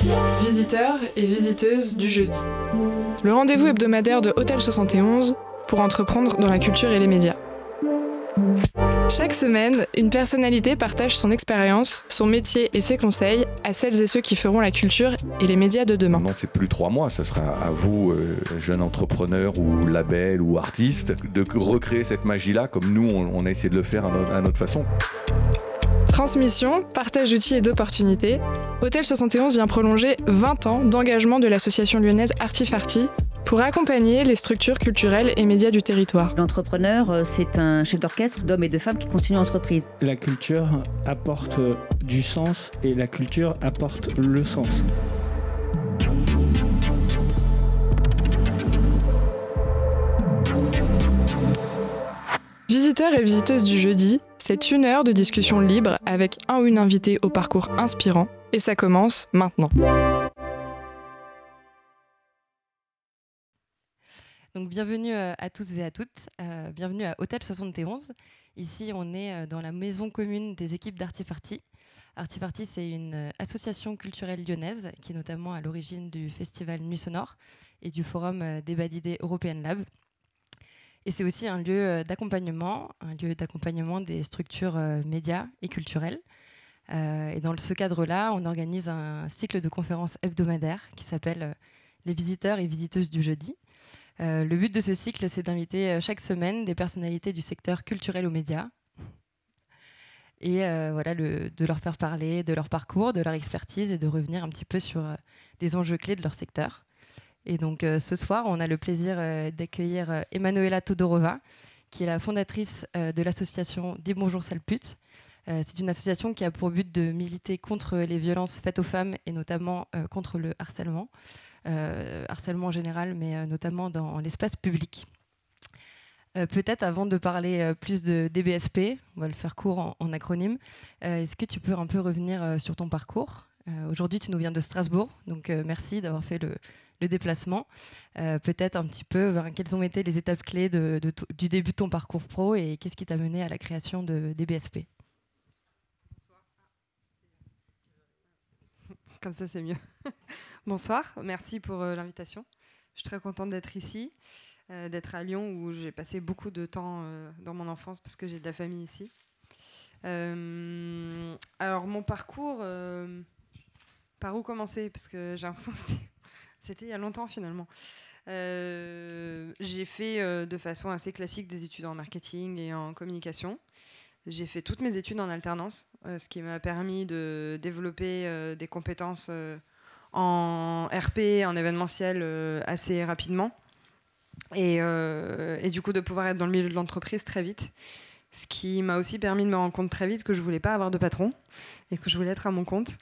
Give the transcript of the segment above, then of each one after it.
Visiteurs et visiteuses du jeudi. Le rendez-vous hebdomadaire de Hôtel 71 pour entreprendre dans la culture et les médias. Chaque semaine, une personnalité partage son expérience, son métier et ses conseils à celles et ceux qui feront la culture et les médias de demain. Non, c'est plus trois mois, ce sera à vous, euh, jeunes entrepreneurs ou labels ou artistes, de recréer cette magie-là comme nous, on, a essayé de le faire à notre façon. Transmission, partage d'outils et d'opportunités, Hôtel 71 vient prolonger 20 ans d'engagement de l'association lyonnaise Artifarty pour accompagner les structures culturelles et médias du territoire. L'entrepreneur, euh, c'est un chef d'orchestre d'hommes et de femmes qui continuent l'entreprise. La culture apporte du sens et la culture apporte le sens. Visiteurs et visiteuses du jeudi, c'est une heure de discussion libre avec un ou une invitée au parcours inspirant et ça commence maintenant. Donc bienvenue euh, à tous et à toutes, euh, bienvenue à Hôtel 71. Ici, on est euh, dans la maison commune des équipes d'Artifarty. Artifarty, c'est une association culturelle lyonnaise qui est notamment à l'origine du festival Nuit Sonore et du forum débat d'idées European Lab. Et c'est aussi un lieu d'accompagnement, un lieu d'accompagnement des structures médias et culturelles. et dans ce cadre-là, on organise un cycle de conférences hebdomadaires qui s'appelle Les visiteurs et visiteuses du jeudi. Euh, le but de ce cycle, c'est d'inviter euh, chaque semaine des personnalités du secteur culturel aux médias et euh, voilà, de leur faire parler de leur parcours, de leur expertise et de revenir un petit peu sur des enjeux clés de leur secteur. Et donc ce soir, on a le plaisir d'accueillir Emanuela Todorova, qui est la fondatrice de l'association Dis bonjour sale c'est une association qui a pour but de militer contre les violences faites aux femmes et notamment contre le harcèlement. Euh, harcèlement en général, mais euh, notamment dans l'espace public. Euh, peut-être avant de parler plus de DBSP, on va le faire court en, acronyme, est-ce que tu peux un peu revenir sur ton parcours? Aujourd'hui, tu nous viens de Strasbourg, donc merci d'avoir fait le, déplacement. Peut-être un petit peu quelles ont été les étapes clés du début de ton parcours pro et qu'est-ce qui t'a mené à la création de DBSP Comme ça, c'est mieux. Bonsoir, merci pour euh, l'invitation. Je suis très contente d'être ici, euh, d'être à Lyon où j'ai passé beaucoup de temps euh, dans mon enfance parce que j'ai de la famille ici. alors, mon parcours, par où commencer Parce que j'ai l'impression que c'était il y a longtemps finalement. j'ai fait de façon assez classique des études en marketing et en communication. J'ai fait toutes mes études en alternance, euh, ce qui m'a permis de développer euh, des compétences euh, en RP, en événementiel assez rapidement. Et, et, du coup, de pouvoir être dans le milieu de l'entreprise très vite. Ce qui m'a aussi permis de me rendre compte très vite que je voulais pas avoir de patron et que je voulais être à mon compte.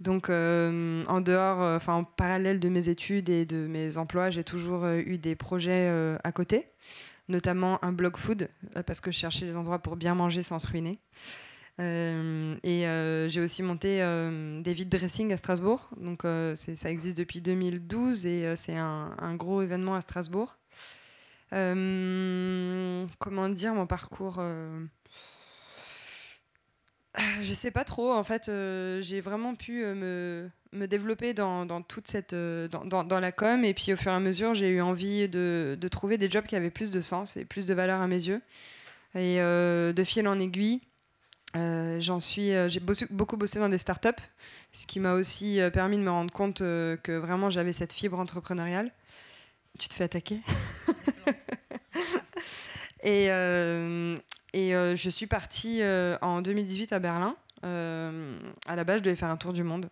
Donc, en dehors, enfin, en parallèle de mes études et de mes emplois, j'ai toujours eu des projets à côté notamment un blog food, euh, parce que je cherchais des endroits pour bien manger sans se ruiner. Euh, et euh, j'ai aussi monté des vide dressing à Strasbourg. Donc ça existe depuis 2012 et c'est un, gros événement à Strasbourg. comment dire mon parcours je sais pas trop. En fait, euh, j'ai vraiment pu euh, me, me, développer dans, dans toute cette, euh, dans, dans, la com. Et puis, au fur et à mesure, j'ai eu envie de, de, trouver des jobs qui avaient plus de sens et plus de valeur à mes yeux. Et de fil en aiguille, j'en suis, j'ai beaucoup bossé dans des startups, ce qui m'a aussi permis de me rendre compte que vraiment j'avais cette fibre entrepreneuriale. Tu te fais attaquer? Et, et euh, je suis partie euh, en 2018 à Berlin. Euh, à la base, je devais faire un tour du monde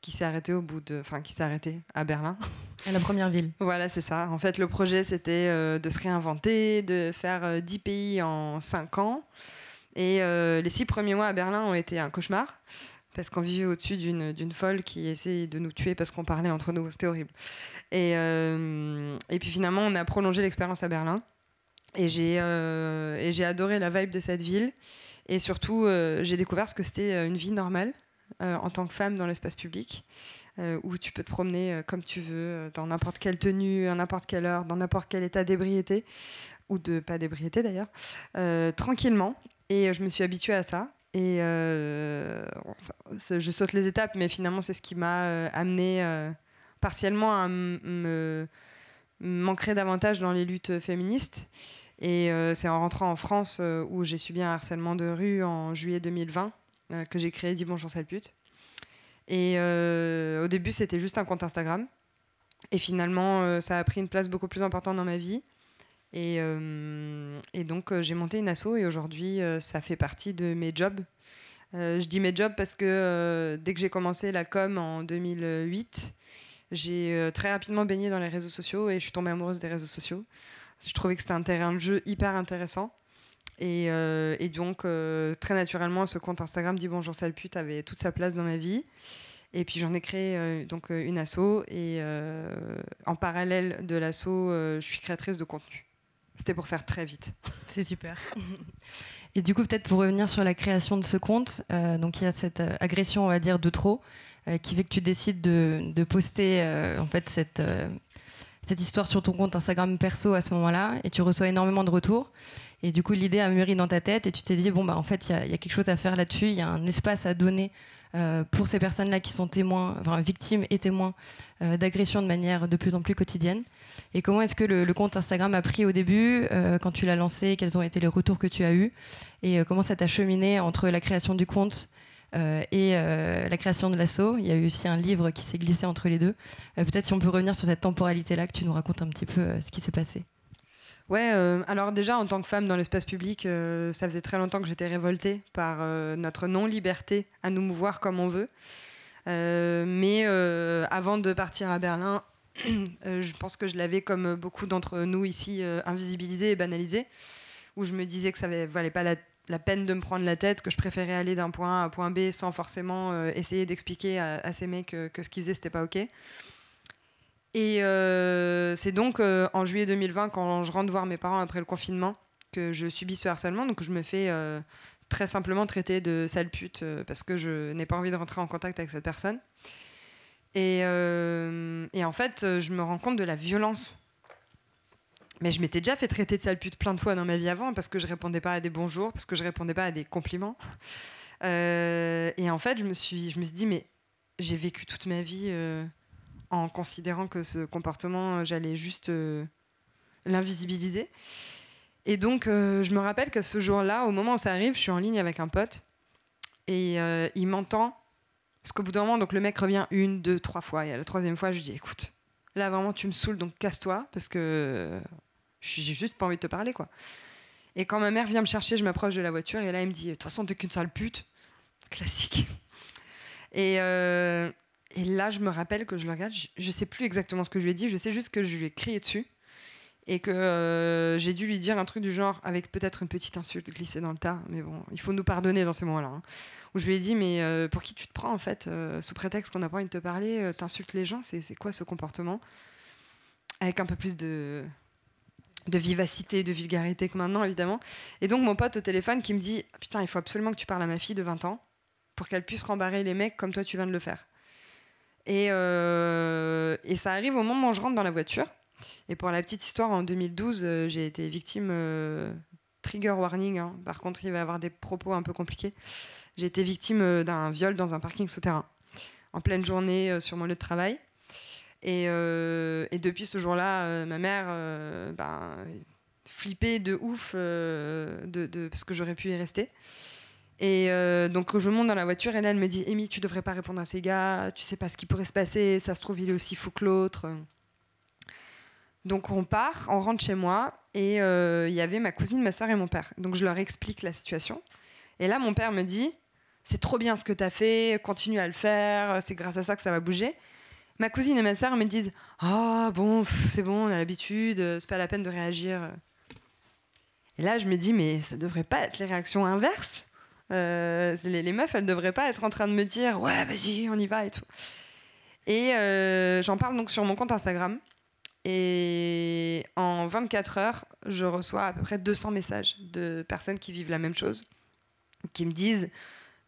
qui s'est arrêté au bout de, enfin qui s'est arrêté à Berlin. À la première ville. voilà, c'est ça. En fait, le projet c'était de se réinventer, de faire 10 pays en 5 ans. Et les 6 premiers mois à Berlin ont été un cauchemar parce qu'on vivait au-dessus d'une folle qui essayait de nous tuer parce qu'on parlait entre nous. C'était horrible. Et, et puis finalement, on a prolongé l'expérience à Berlin. Et j'ai euh, adoré la vibe de cette ville. Et surtout, euh, j'ai découvert ce que c'était euh, une vie normale en tant que femme dans l'espace public, où tu peux te promener comme tu veux, dans n'importe quelle tenue, à n'importe quelle heure, dans n'importe quel état d'ébriété, ou de pas d'ébriété d'ailleurs, tranquillement. Et je me suis habituée à ça. Et euh, je saute les étapes, mais finalement, c'est ce qui m'a euh, amené euh, partiellement à me m'ancrer davantage dans les luttes féministes. Et euh, c'est en rentrant en France euh, où j'ai subi un harcèlement de rue en juillet 2020 euh, que j'ai créé Dis bonjour sale pute. Et au début, c'était juste un compte Instagram. Et finalement, ça a pris une place beaucoup plus importante dans ma vie. Et, donc, j'ai monté une asso et aujourd'hui, ça fait partie de mes jobs. Je dis mes jobs parce que dès que j'ai commencé la com en 2008, j'ai très rapidement baigné dans les réseaux sociaux et je suis tombée amoureuse des réseaux sociaux. Je trouvais que c'était un terrain de jeu hyper intéressant. Et, euh, et donc, euh, très naturellement, ce compte Instagram dit bonjour sale pute avait toute sa place dans ma vie. Et puis j'en ai créé euh, donc une asso et en parallèle de l'asso, je suis créatrice de contenu. C'était pour faire très vite. C'est super. Et du coup, peut-être pour revenir sur la création de ce compte, donc il y a cette agression, on va dire, de trop, qui fait que tu décides de, de poster en fait cette, cette histoire sur ton compte Instagram perso à ce moment-là, et tu reçois énormément de retours. Et du coup, l'idée a mûri dans ta tête, et tu t'es dit bon bah en fait, il y a- quelque chose à faire là-dessus, il y a un espace à donner. euh, pour ces personnes-là qui sont témoins, enfin victimes et témoins euh, d'agressions de manière de plus en plus quotidienne. Et comment est-ce que le, compte Instagram a pris au début, euh, quand tu l'as lancé, quels ont été les retours que tu as eus, et euh, comment ça t'a cheminé entre la création du compte et euh, la création de l'assaut. Il y a eu aussi un livre qui s'est glissé entre les deux. Euh, Peut-être si on peut revenir sur cette temporalité-là, que tu nous racontes un petit peu euh, ce qui s'est passé. Ouais, euh, alors déjà en tant que femme dans l'espace public, euh, ça faisait très longtemps que j'étais révoltée par euh, notre non-liberté à nous mouvoir comme on veut. Euh, mais euh, avant de partir à Berlin, euh, je pense que je l'avais comme beaucoup d'entre nous ici euh, invisibilisé et banalisé, où je me disais que ça ne valait pas la, la peine de me prendre la tête, que je préférais aller d'un point A à un point B sans forcément euh, essayer d'expliquer à, ces mecs euh, que ce qu'ils faisaient c'était pas ok. Et euh, c'est donc en juillet 2020, quand je rentre voir mes parents après le confinement, que je subis ce harcèlement. Donc je me fais très simplement traiter de sale pute parce que je n'ai pas envie de rentrer en contact avec cette personne. Et, en fait, je me rends compte de la violence. Mais je m'étais déjà fait traiter de sale pute plein de fois dans ma vie avant parce que je répondais pas à des bonjours, parce que je répondais pas à des compliments. Euh, et en fait, je me suis, je me suis dit, mais j'ai vécu toute ma vie euh, en considérant que ce comportement, euh, j'allais juste l'invisibiliser. Et donc, je me rappelle que ce jour-là, au moment où ça arrive, je suis en ligne avec un pote et il m'entend. Parce qu'au bout d'un moment, donc, le mec revient une, deux, trois fois. Et à la troisième fois, je lui dis écoute, là vraiment, tu me saoules, donc casse-toi parce que j'ai juste pas envie de te parler, quoi. Et quand ma mère vient me chercher, je m'approche de la voiture et là, elle me dit de toute façon, t'es qu'une sale pute. Classique. Et, euh, là, je me rappelle que je le regarde, je, sais plus exactement ce que je lui ai dit, je sais juste que je lui ai crié dessus et que euh, j'ai dû lui dire un truc du genre, avec peut-être une petite insulte glissée dans le tas, mais bon, il faut nous pardonner dans ces moments-là. hein. Où je lui ai dit, mais euh, pour qui tu te prends en fait Sous prétexte qu'on n'a pas envie de te parler, t'insultes les gens, c'est quoi ce comportement? Avec un peu plus de, de vivacité, de vulgarité que maintenant, évidemment. Et donc, mon pote au téléphone qui me dit, putain, il faut absolument que tu parles à ma fille de 20 ans pour qu'elle puisse rembarrer les mecs comme toi tu viens de le faire. Et, euh, et ça arrive au moment où je rentre dans la voiture. Et pour la petite histoire, en 2012, euh, j'ai été victime, euh, trigger warning, hein. par contre il va y avoir des propos un peu compliqués. J'ai été victime d'un viol dans un parking souterrain, en pleine journée sur mon lieu de travail. Et, euh, et depuis ce jour-là, euh, ma mère, euh, ben, flippée de ouf, de, de- parce que j'aurais pu y rester. Et donc je monte dans la voiture et là elle me dit Amy tu devrais pas répondre à ces gars, tu sais pas ce qui pourrait se passer, ça se trouve il est aussi fou que l'autre. Donc on part, on rentre chez moi et il y avait ma cousine, ma soeur et mon père. Donc je leur explique la situation. Et là mon père me dit c'est trop bien ce que tu as fait, continue à le faire, c'est grâce à ça que ça va bouger. Ma cousine et ma soeur me disent ah bon c'est bon on a l'habitude, c'est pas la peine de réagir. Et là je me dis mais ça devrait pas être les réactions inverses. Euh, les, meufs elles devraient pas être en train de me dire ouais vas-y on y va et tout. Et euh, j'en parle donc sur mon compte Instagram. Et en 24 heures, je reçois à peu près 200 messages de personnes qui vivent la même chose, qui me disent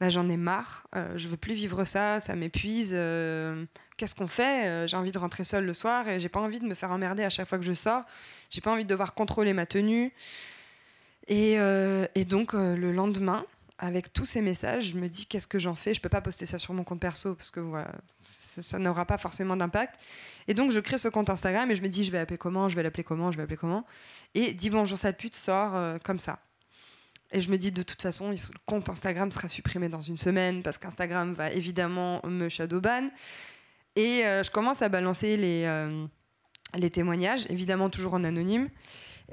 bah, J'en ai marre, euh, je veux plus vivre ça, ça m'épuise. euh, Qu'est-ce qu'on fait Euh, J'ai envie de rentrer seule le soir et j'ai pas envie de me faire emmerder à chaque fois que je sors. J'ai pas envie de devoir contrôler ma tenue. Et, euh, donc, euh, le lendemain, avec tous ces messages, je me dis qu'est-ce que j'en fais? Je peux pas poster ça sur mon compte perso parce que voilà, ça, n'aura pas forcément d'impact. Et donc je crée ce compte Instagram et je me dis je vais l'appeler comment? Je vais l'appeler comment? Je vais l'appeler comment? Et dis bonjour sale pute sort euh, comme ça. Et je me dis de toute façon, le compte Instagram sera supprimé dans une semaine parce qu'Instagram va évidemment me shadowban. Et euh, je commence à balancer les, euh, les témoignages, évidemment toujours en anonyme.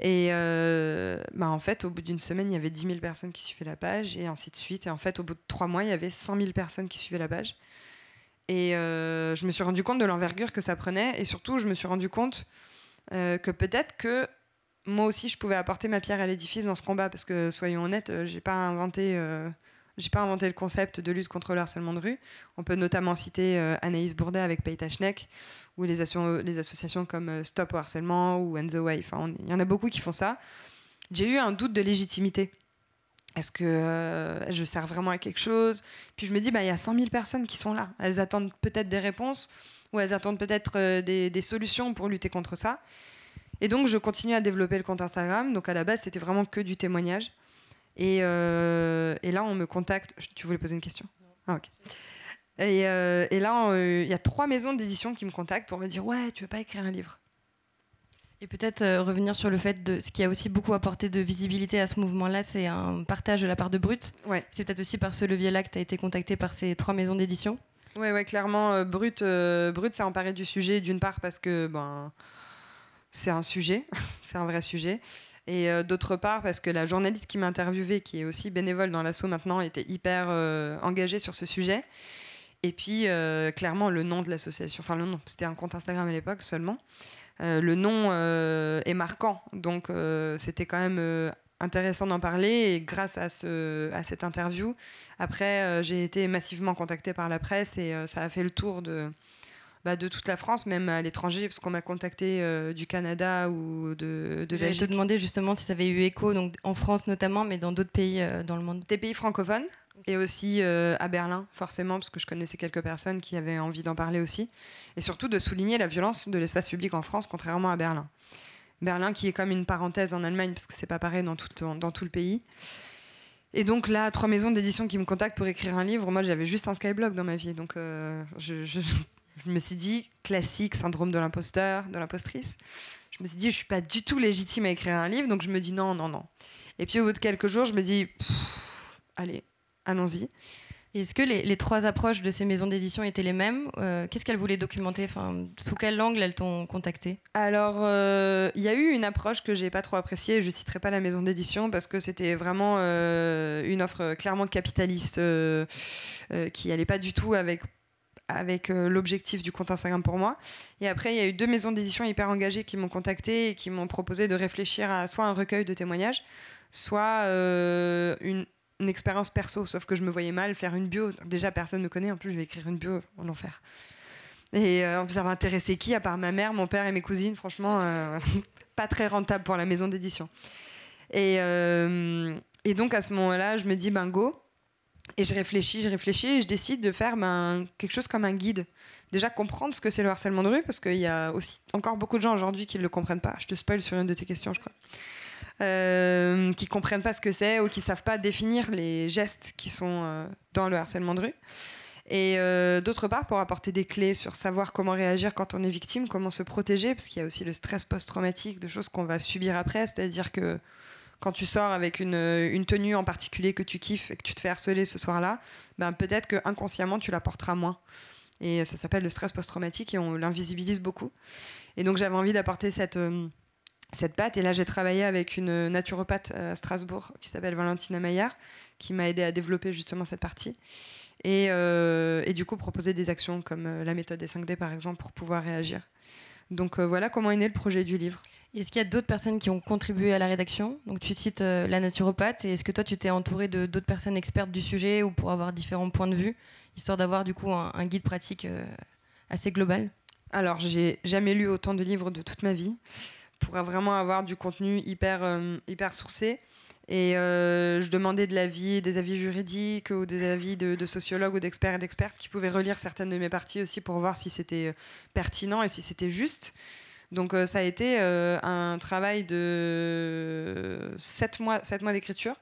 Et euh, bah, en fait, au bout d'une semaine, il y avait 10 000 personnes qui suivaient la page, et ainsi de suite. Et en fait, au bout de trois mois, il y avait 100 000 personnes qui suivaient la page. Et je me suis rendu compte de l'envergure que ça prenait, et surtout, je me suis rendu compte que peut-être que moi aussi, je pouvais apporter ma pierre à l'édifice dans ce combat, parce que soyons honnêtes, j'ai pas inventé. J'ai pas inventé le concept de lutte contre le harcèlement de rue. On peut notamment citer euh, Anaïs Bourdet avec Payta Schneck, ou les, asso- les associations comme euh, Stop au harcèlement ou End the Way. Enfin, il y en a beaucoup qui font ça. J'ai eu un doute de légitimité. Est-ce que euh, je sers vraiment à quelque chose? Puis je me dis, bah, il y a 100 000 personnes qui sont là. Elles attendent peut-être des réponses ou elles attendent peut-être des solutions pour lutter contre ça. Et donc, je continue à développer le compte Instagram. Donc, à la base, c'était vraiment que du témoignage. Et, euh, et là, on me contacte. Tu voulais poser une question? Ah, ok. Et, euh, et là, euh, il y a trois maisons d'édition qui me contactent pour me dire Ouais, tu veux pas écrire un livre? Et peut-être euh, revenir sur le fait de ce qui a aussi beaucoup apporté de visibilité à ce mouvement-là, c'est un partage de la part de Brut. Ouais. C'est peut-être aussi par ce levier-là que tu as été contacté par ces trois maisons d'édition. Ouais, ouais, clairement, euh, Brut, euh, Brut s'est emparé du sujet, d'une part parce que ben, c'est un sujet, c'est un vrai sujet, et euh, d'autre part parce que la journaliste qui m'a interviewée, qui est aussi bénévole dans l'assaut maintenant, était hyper euh, engagée sur ce sujet. Et puis, euh, clairement, le nom de l'association, enfin le nom, c'était un compte Instagram à l'époque seulement, le nom est marquant, donc c'était quand même intéressant d'en parler, et grâce à, ce, à cette interview, après, j'ai été massivement contactée par la presse et ça a fait le tour de, bah, de toute la France, même à l'étranger, parce qu'on m'a contacté euh, du Canada ou de, de Je vais te Belgique. demander justement si ça avait eu écho, donc en France notamment, mais dans d'autres pays euh, dans le monde. Des pays francophones et aussi euh, à Berlin, forcément, parce que je connaissais quelques personnes qui avaient envie d'en parler aussi. Et surtout de souligner la violence de l'espace public en France, contrairement à Berlin. Berlin qui est comme une parenthèse en Allemagne, parce que c'est pas pareil dans tout, dans tout le pays. Et donc là, trois maisons d'édition qui me contactent pour écrire un livre. Moi, j'avais juste un Skyblog dans ma vie. Donc euh, je, je- je me suis dit, classique, syndrome de l'imposteur, de l'impostrice. Je me suis dit, je suis pas du tout légitime à écrire un livre. Donc je me dis, non, non, non. Et puis au bout de quelques jours, je me dis, allez, allons-y. Est-ce que les, les trois approches de ces maisons d'édition étaient les mêmes Euh, Qu'est-ce qu'elles voulaient documenter? Enfin, Sous quel angle elles t'ont contacté Alors, euh, il y a eu une approche que j'ai pas trop appréciée. Je citerai pas la maison d'édition parce que c'était vraiment euh, une offre clairement capitaliste qui allait pas du tout avec avec euh, l'objectif du compte Instagram pour moi. Et après, il y a eu deux maisons d'édition hyper engagées qui m'ont contacté et qui m'ont proposé de réfléchir à soit un recueil de témoignages, soit euh, une, expérience perso. Sauf que je me voyais mal faire une bio. Déjà, personne ne me connaît. En plus, je vais écrire une bio en enfer. Et euh, en plus, ça va intéresser qui à part ma mère, mon père et mes cousines? Franchement, pas très rentable pour la maison d'édition. Et, et donc, à ce moment-là, je me dis, ben go. Et je réfléchis, je réfléchis et je décide de faire ben, quelque chose comme un guide. Déjà, comprendre ce que c'est le harcèlement de rue, parce qu'il y a aussi encore beaucoup de gens aujourd'hui qui ne le comprennent pas. Je te spoil sur une de tes questions, je crois. Euh, qui comprennent pas ce que c'est ou qui savent pas définir les gestes qui sont euh, dans le harcèlement de rue. Et euh, d'autre part, pour apporter des clés sur savoir comment réagir quand on est victime, comment se protéger, parce qu'il y a aussi le stress post-traumatique, de choses qu'on va subir après, c'est-à-dire que quand tu sors avec une, une tenue en particulier que tu kiffes et que tu te fais harceler ce soir-là, ben peut-être que inconsciemment tu la porteras moins. Et ça s'appelle le stress post-traumatique et on l'invisibilise beaucoup. Et donc j'avais envie d'apporter cette, euh, cette patte. Et là j'ai travaillé avec une naturopathe euh, à Strasbourg qui s'appelle Valentina Maillard, qui m'a aidé à développer justement cette partie. Et, euh, et du coup proposer des actions comme euh, la méthode des 5D par exemple pour pouvoir réagir. Donc euh, voilà comment est né le projet du livre. Est-ce qu'il y a d'autres personnes qui ont contribué à la rédaction Donc tu cites euh, la naturopathe. Et est-ce que toi tu t'es entouré de d'autres personnes expertes du sujet ou pour avoir différents points de vue, histoire d'avoir du coup un, guide pratique euh, assez global? Alors, j'ai jamais lu autant de livres de toute ma vie pour vraiment avoir du contenu hyper, euh, hyper sourcé. Et euh, je demandais de l'avis, des avis juridiques ou des avis de, de sociologues ou d'experts et d'expertes qui pouvaient relire certaines de mes parties aussi pour voir si c'était pertinent et si c'était juste. Donc euh, ça a été euh, un travail de 7 mois, sept mois d'écriture.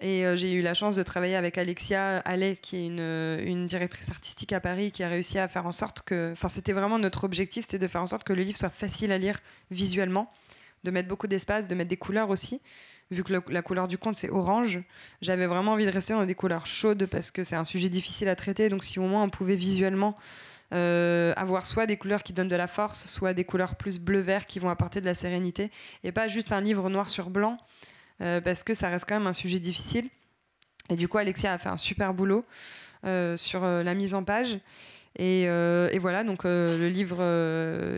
Et euh, j'ai eu la chance de travailler avec Alexia Allais, qui est une, une, directrice artistique à Paris, qui a réussi à faire en sorte que. Enfin, c'était vraiment notre objectif, c'était de faire en sorte que le livre soit facile à lire visuellement, de mettre beaucoup d'espace, de mettre des couleurs aussi. Vu que la couleur du conte, c'est orange, j'avais vraiment envie de rester dans des couleurs chaudes parce que c'est un sujet difficile à traiter. Donc, si au moins on pouvait visuellement euh, avoir soit des couleurs qui donnent de la force, soit des couleurs plus bleu-vert qui vont apporter de la sérénité, et pas juste un livre noir sur blanc euh, parce que ça reste quand même un sujet difficile. Et du coup, Alexia a fait un super boulot euh, sur la mise en page. Et, et voilà, donc le livre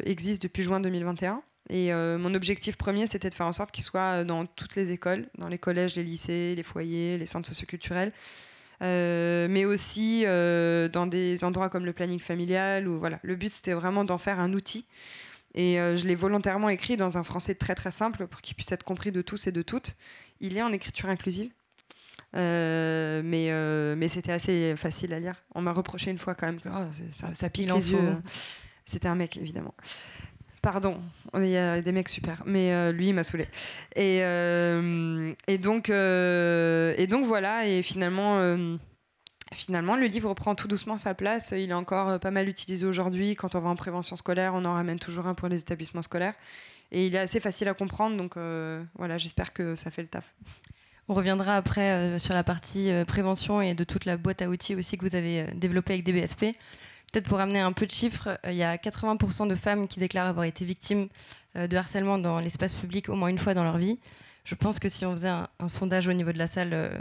existe depuis juin 2021. Et mon objectif premier, c'était de faire en sorte qu'il soit dans toutes les écoles, dans les collèges, les lycées, les foyers, les centres socioculturels, euh, mais aussi dans des endroits comme le planning familial. Où, voilà, le but, c'était vraiment d'en faire un outil et euh, je l'ai volontairement écrit dans un français très très simple pour qu'il puisse être compris de tous et de toutes. Il est en écriture inclusive. Euh, mais, euh, mais c'était assez facile à lire. On m'a reproché une fois quand même que oh, ça, ça, pique les yeux. C'était un mec, évidemment. Pardon, il y a des mecs super, mais lui, il m'a saoulé. Et, donc, et donc voilà, et finalement Finalement, le livre prend tout doucement sa place. Il est encore euh, pas mal utilisé aujourd'hui. Quand on va en prévention scolaire, on en ramène toujours un pour les établissements scolaires. Et il est assez facile à comprendre. Donc euh, voilà, j'espère que ça fait le taf. On reviendra après euh, sur la partie prévention et de toute la boîte à outils aussi que vous avez développée avec DBSP. Peut-être pour amener un peu de chiffres, il y a 80% de femmes qui déclarent avoir été victimes de harcèlement dans l'espace public au moins une fois dans leur vie. Je pense que si on faisait un, un sondage au niveau de la salle,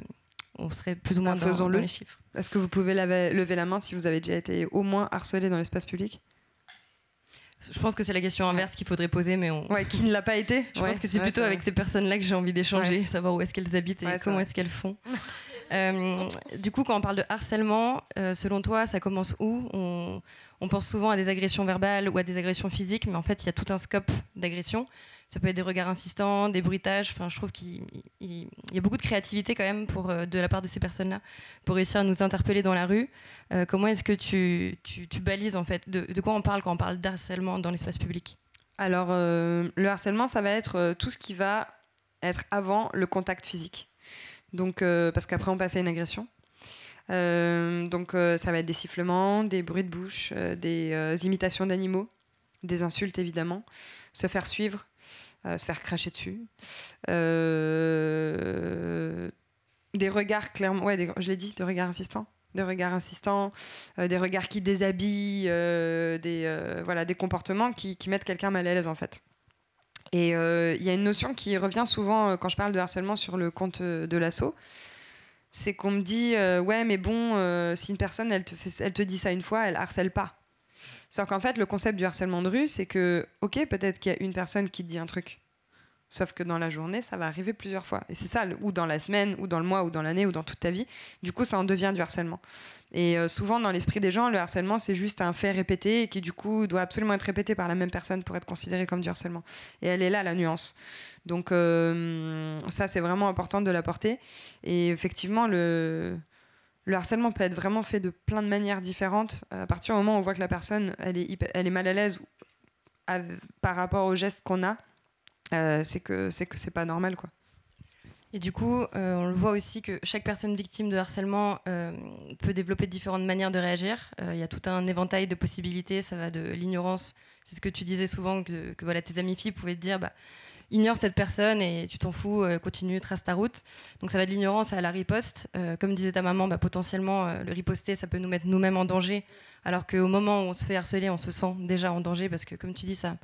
on serait plus ou moins bah, dans, les chiffres. Est-ce que vous pouvez lever la main si vous avez déjà été au moins harcelé dans l'espace public? Je pense que c'est la question inverse qu'il faudrait poser, mais on... ouais, qui ne l'a pas été? Je pense que c'est plutôt avec ces personnes-là que j'ai envie d'échanger, savoir où est-ce qu'elles habitent et comment est-ce qu'elles font. Euh, du coup, quand on parle de harcèlement, euh, selon toi, ça commence où on, pense souvent à des agressions verbales ou à des agressions physiques, mais en fait, il y a tout un scope d'agression. Ça peut être des regards insistants, des bruitages. Enfin, je trouve qu'il y a beaucoup de créativité quand même euh, de la part de ces personnes-là pour réussir à nous interpeller dans la rue. Comment est-ce que tu, balises en fait de, quoi on parle quand on parle d'harcèlement dans l'espace public? Alors, le harcèlement, ça va être tout ce qui va être avant le contact physique. Donc, parce qu'après, on passe à une agression. donc, ça va être des sifflements, des bruits de bouche, des imitations d'animaux, des insultes évidemment, se faire suivre, euh, se faire cracher dessus. Euh, des regards clairement, ouais, je l'ai dit, des regards insistants des regards insistants, euh, des regards qui déshabillent, des, voilà, des comportements qui mettent quelqu'un mal à l'aise en fait. Et il y a une notion qui revient souvent quand je parle de harcèlement sur le compte de l'assaut, c'est qu'on me dit ouais mais bon si une personne elle te, elle te dit ça une fois, elle harcèle pas. Sauf qu'en fait, le concept du harcèlement de rue, c'est que, ok, peut-être qu'il y a une personne qui te dit un truc. Sauf que dans la journée, ça va arriver plusieurs fois. Et c'est ça, ou dans la semaine, ou dans le mois, ou dans l'année, ou dans toute ta vie. Du coup, ça en devient du harcèlement. Et euh, souvent, dans l'esprit des gens, le harcèlement, c'est juste un fait répété qui, du coup, doit absolument être répété par la même personne pour être considéré comme du harcèlement. Et elle est là, la nuance. Donc, euh, ça, c'est vraiment important de l'apporter. Et effectivement, le, le harcèlement peut être vraiment fait de plein de manières différentes. À partir du moment où on voit que la personne elle est, elle est mal à l'aise par rapport aux gestes qu'on a, c'est que c'est que c'est pas normal quoi. Et du coup, euh, on le voit aussi que chaque personne victime de harcèlement euh, peut développer différentes manières de réagir. Il y a tout un éventail de possibilités. Ça va de l'ignorance. C'est ce que tu disais souvent que, voilà, tes amis filles pouvaient te dire, bah, ignore cette personne et tu t'en fous, euh, continue, trace ta route. Donc ça va de l'ignorance à la riposte. Euh, comme disait ta maman, bah, potentiellement, euh, le riposter, ça peut nous mettre nous-mêmes en danger. Alors qu'au moment où on se fait harceler, on se sent déjà en danger parce que, comme tu dis, ça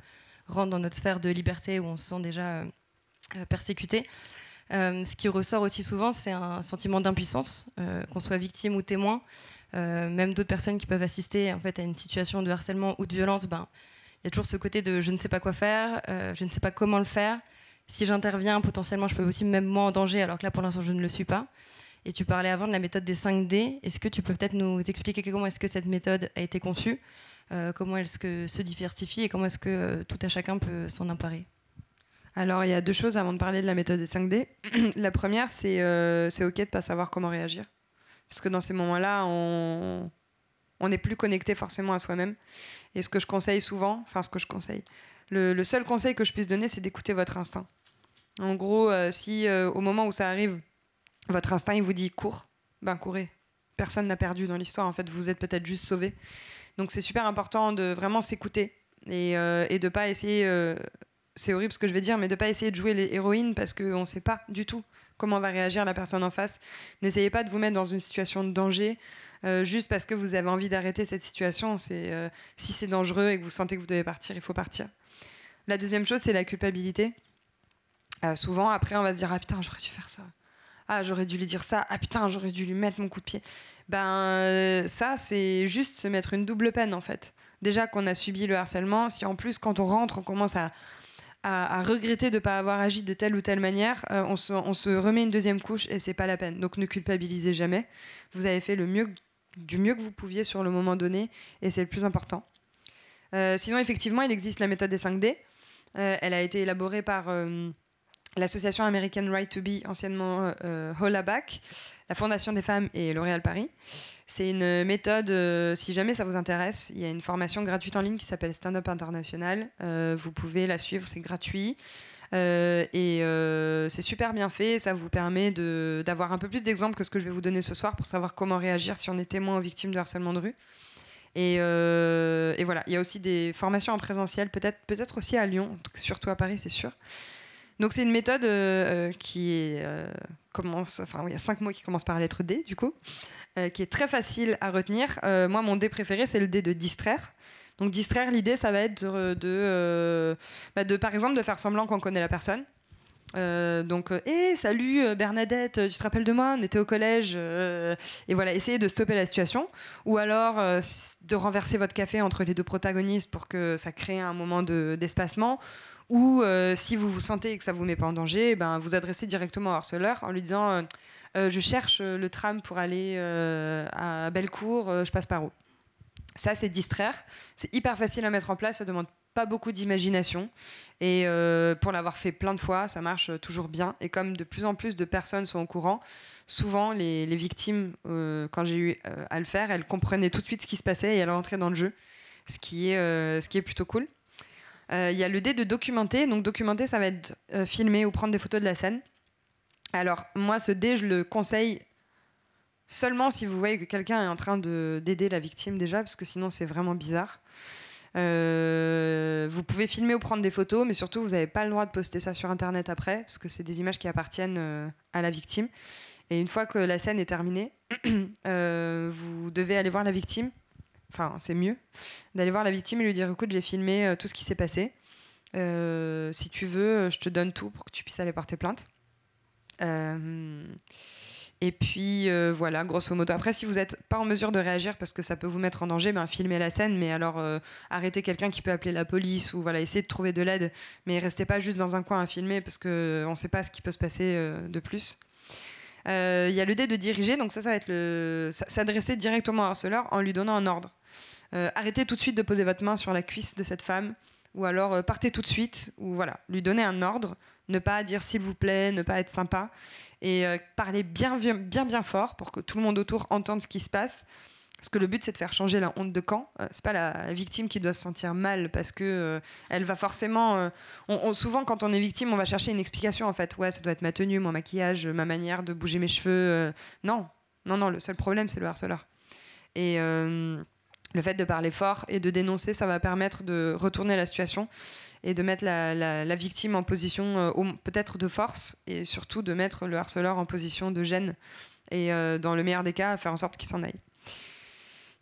rentre dans notre sphère de liberté où on se sent déjà persécuté. ce qui ressort aussi souvent, c'est un sentiment d'impuissance, qu'on soit victime ou témoin. même d'autres personnes qui peuvent assister en fait, à une situation de harcèlement ou de violence, ben, il y a toujours ce côté de je ne sais pas quoi faire, euh, je ne sais pas comment le faire. Si j'interviens, potentiellement, je peux aussi me mettre moi en danger, alors que là, pour l'instant, je ne le suis pas. Et tu parlais avant de la méthode des 5D. Est-ce que tu peux peut-être nous expliquer comment est-ce que cette méthode a été conçue, euh, comment est-ce que se diversifie et comment est-ce que euh, tout à chacun peut s'en emparer? Alors, il y a deux choses avant de parler de la méthode des 5D. la première, c'est c'est OK de ne pas savoir comment réagir. Parce que dans ces moments-là, on n'est plus connecté forcément à soi-même. Et ce que je conseille souvent, enfin ce que je conseille, le, seul conseil que je puisse donner, c'est d'écouter votre instinct. En gros, euh, si euh, au moment où ça arrive, votre instinct il vous dit cours, ben courez. Personne n'a perdu dans l'histoire, en fait, vous êtes peut-être juste sauvé. Donc c'est super important de vraiment s'écouter et, euh, et de pas essayer, euh, c'est horrible ce que je vais dire, mais de pas essayer de jouer les héroïnes parce qu'on ne sait pas du tout comment va réagir la personne en face. N'essayez pas de vous mettre dans une situation de danger euh, juste parce que vous avez envie d'arrêter cette situation. C'est si c'est dangereux et que vous sentez que vous devez partir, il faut partir. La deuxième chose, c'est la culpabilité. souvent, après, on va se dire ah putain, j'aurais dû faire ça ah j'aurais dû lui dire ça, ah putain j'aurais dû lui mettre mon coup de pied. Ben euh, ça c'est juste se mettre une double peine en fait. Déjà qu'on a subi le harcèlement, si en plus quand on rentre on commence à, à, regretter de ne pas avoir agi de telle ou telle manière, euh, on, se, on, se, remet une deuxième couche et c'est pas la peine. Donc ne culpabilisez jamais. Vous avez fait le mieux, du mieux que vous pouviez sur le moment donné et c'est le plus important. Euh, sinon effectivement il existe la méthode des 5D. elle a été élaborée par l'association American Right to Be, anciennement euh, Hollaback, la Fondation des femmes et L'Oréal Paris. C'est une méthode, euh, si jamais ça vous intéresse, il y a une formation gratuite en ligne qui s'appelle Stand Up International. Euh, vous pouvez la suivre, c'est gratuit. et c'est super bien fait, ça vous permet d'avoir un peu plus d'exemples que ce que je vais vous donner ce soir pour savoir comment réagir si on est témoin ou victime de harcèlement de rue. Et, et voilà, il y a aussi des formations en présentiel, peut-être peut, aussi à Lyon, surtout à Paris, c'est sûr. Donc c'est une méthode euh, euh, qui euh, commence, enfin il y a cinq mots qui commencent par la lettre D du coup, qui est très facile à retenir. moi mon D préféré c'est le D de distraire. Donc distraire, l'idée ça va être de, bah, de, par exemple de faire semblant qu'on connaît la personne. donc, hé, salut Bernadette, tu te rappelles de moi? On était au collège. et voilà, essayez de stopper la situation. Ou alors de renverser votre café entre les deux protagonistes pour que ça crée un moment d'espacement. Ou euh, si vous vous sentez que ça vous met pas en danger, ben, vous adressez directement au harceleur en lui disant euh, euh, Je cherche le tram pour aller à Bellecour, je passe par où Ça, c'est distraire. C'est hyper facile à mettre en place, ça demande pas beaucoup d'imagination. Et pour l'avoir fait plein de fois, ça marche toujours bien. Et comme de plus en plus de personnes sont au courant, souvent les, victimes, quand j'ai eu à le faire, elles comprenaient tout de suite ce qui se passait et elles rentraient dans le jeu, ce qui est, ce qui est plutôt cool. Euh, il y a le dé de documenter. Donc documenter, ça va être euh, filmer ou prendre des photos de la scène. Alors moi, ce dé, je le conseille seulement si vous voyez que quelqu'un est en train d'aider la victime déjà, parce que sinon c'est vraiment bizarre. Euh, vous pouvez filmer ou prendre des photos, mais surtout vous n'avez pas le droit de poster ça sur Internet après, parce que c'est des images qui appartiennent à la victime. Et une fois que la scène est terminée, vous devez aller voir la victime enfin c'est mieux, d'aller voir la victime et lui dire écoute j'ai filmé euh, tout ce qui s'est passé. Euh, si tu veux, je te donne tout pour que tu puisses aller porter plainte. Euh, et puis voilà, grosso modo. Après, si vous n'êtes pas en mesure de réagir parce que ça peut vous mettre en danger, ben, filmez la scène, mais alors arrêtez quelqu'un qui peut appeler la police ou voilà, essayez de trouver de l'aide, mais restez pas juste dans un coin à filmer parce qu'on ne sait pas ce qui peut se passer de plus. Il y a le dé de diriger, donc ça, ça va être s'adresser directement au harceleur en lui donnant un ordre. Euh, arrêtez tout de suite de poser votre main sur la cuisse de cette femme, ou alors euh, partez tout de suite, ou voilà, lui donner un ordre, ne pas dire s'il vous plaît, ne pas être sympa, et euh, parler bien, bien, bien, fort pour que tout le monde autour entende ce qui se passe. Parce que le but, c'est de faire changer la honte de camp. c'est pas la victime qui doit se sentir mal parce que elle va forcément. souvent, quand on est victime, on va chercher une explication en fait. Ouais, ça doit être ma tenue, mon maquillage, ma manière de bouger mes cheveux. non, non, non. Le seul problème, c'est le harceleur. Et le fait de parler fort et de dénoncer, ça va permettre de retourner la situation et de mettre la, victime en position euh, peut-être de force et surtout de mettre le harceleur en position de gêne et euh, dans le meilleur des cas, faire en sorte qu'il s'en aille.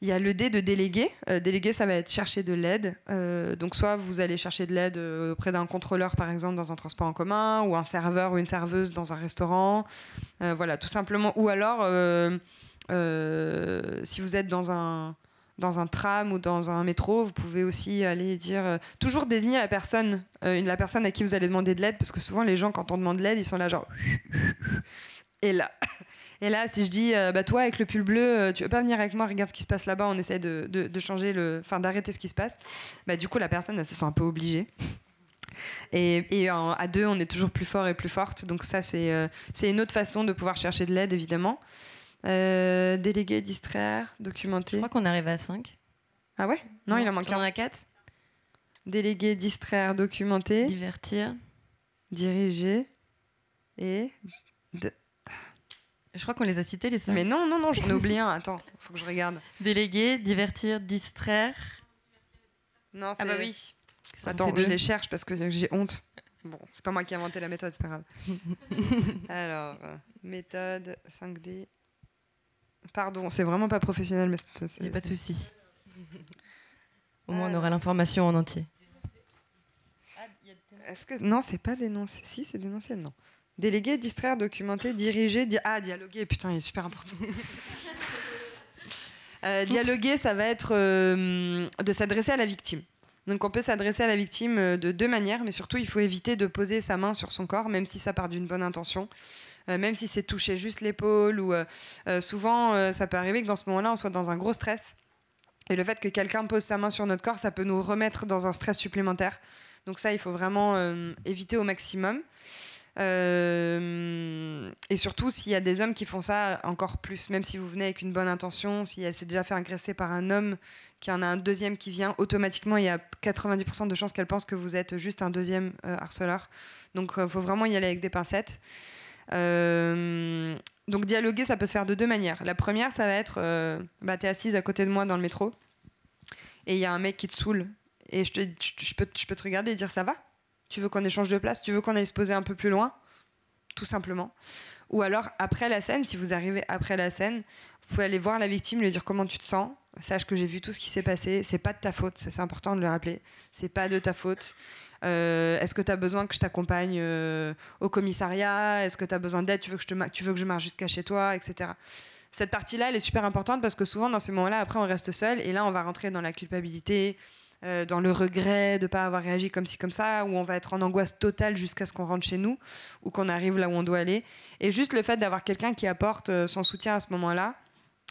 Il y a le dé de déléguer. Euh, déléguer, ça va être chercher de l'aide. donc soit vous allez chercher de l'aide auprès d'un contrôleur, par exemple, dans un transport en commun, ou un serveur ou une serveuse dans un restaurant. voilà, tout simplement. Ou alors, si vous êtes dans un dans un tram ou dans un métro, vous pouvez aussi aller dire euh, toujours désigner la personne, euh, la personne à qui vous allez demander de l'aide, parce que souvent les gens quand on demande de l'aide, ils sont là genre et là. Et là, si je dis, euh, bah toi avec le pull bleu, tu veux pas venir avec moi, regarde ce qui se passe là-bas, on essaie de, de, changer le, enfin d'arrêter ce qui se passe. Bah du coup, la personne, elle se sent un peu obligée. Et, et à deux, on est toujours plus fort et plus forte. Donc ça, c'est c'est une autre façon de pouvoir chercher de l'aide, évidemment. Euh, déléguer, distraire, documenter. Je crois qu'on arrive à 5. Ah ouais? Non, il en manque un. On en a 4. Déléguer, distraire, documenter. Divertir. Diriger. Et. Je crois qu'on les a cités, les cinq. Mais non, non, non, j'en ai oublié un. Attends, faut que je regarde. Déléguer, divertir, distraire. Non, Ah bah c'est- oui. Ça en Attends, je les cherche parce que j'ai honte. Bon, c'est pas moi qui ai inventé la méthode, c'est pas grave. Alors, euh, méthode 5D. Pardon, c'est vraiment pas professionnel, mais c'est- Il n'y a pas de souci. Au moins, on aura l'information en entier. Est-ce que non, c'est pas dénoncer. Si, c'est dénoncer, non. Déléguer, distraire, documenter, diriger, di- ah dialoguer. Putain, il est super important. Euh, dialoguer, ça va être euh, de s'adresser à la victime. Donc on peut s'adresser à la victime euh, de deux manières, mais surtout il faut éviter de poser sa main sur son corps, même si ça part d'une bonne intention, Euh, même si c'est toucher juste l'épaule ou euh, euh, souvent euh, ça peut arriver que dans ce moment-là on soit dans un gros stress. Et le fait que quelqu'un pose sa main sur notre corps, ça peut nous remettre dans un stress supplémentaire. Donc ça, il faut vraiment euh, éviter au maximum. Euh, et surtout, s'il y a des hommes qui font ça, encore plus. Même si vous venez avec une bonne intention, si elle s'est déjà fait agresser par un homme, qu'il en a un deuxième qui vient, automatiquement, il y a 90% de chances qu'elle pense que vous êtes juste un deuxième euh, harceleur. Donc, il faut vraiment y aller avec des pincettes. Euh, donc, dialoguer, ça peut se faire de deux manières. La première, ça va être, euh, bah, t'es assise à côté de moi dans le métro, et il y a un mec qui te saoule, et je, peux, je peux te regarder et dire ça va? Tu veux qu'on échange de place? Tu veux qu'on aille se poser un peu plus loin? Tout simplement. Ou alors, après la scène, si vous arrivez après la scène, vous pouvez aller voir la victime, lui dire comment tu te sens. Sache que j'ai vu tout ce qui s'est passé. C'est pas de ta faute, ça, c'est important de le rappeler. C'est pas de ta faute. Euh, Est-ce que tu as besoin que je t'accompagne euh, au commissariat? Est-ce que tu as besoin d'aide? Tu, veux que je marche jusqu'à chez toi? Etc. Cette partie-là, elle est super importante parce que souvent, dans ces moments-là, après, on reste seul et là, on va rentrer dans la culpabilité, euh, dans le regret de ne pas avoir réagi comme ci, comme ça, où on va être en angoisse totale jusqu'à ce qu'on rentre chez nous ou qu'on arrive là où on doit aller. Et juste le fait d'avoir quelqu'un qui apporte son soutien à ce moment-là,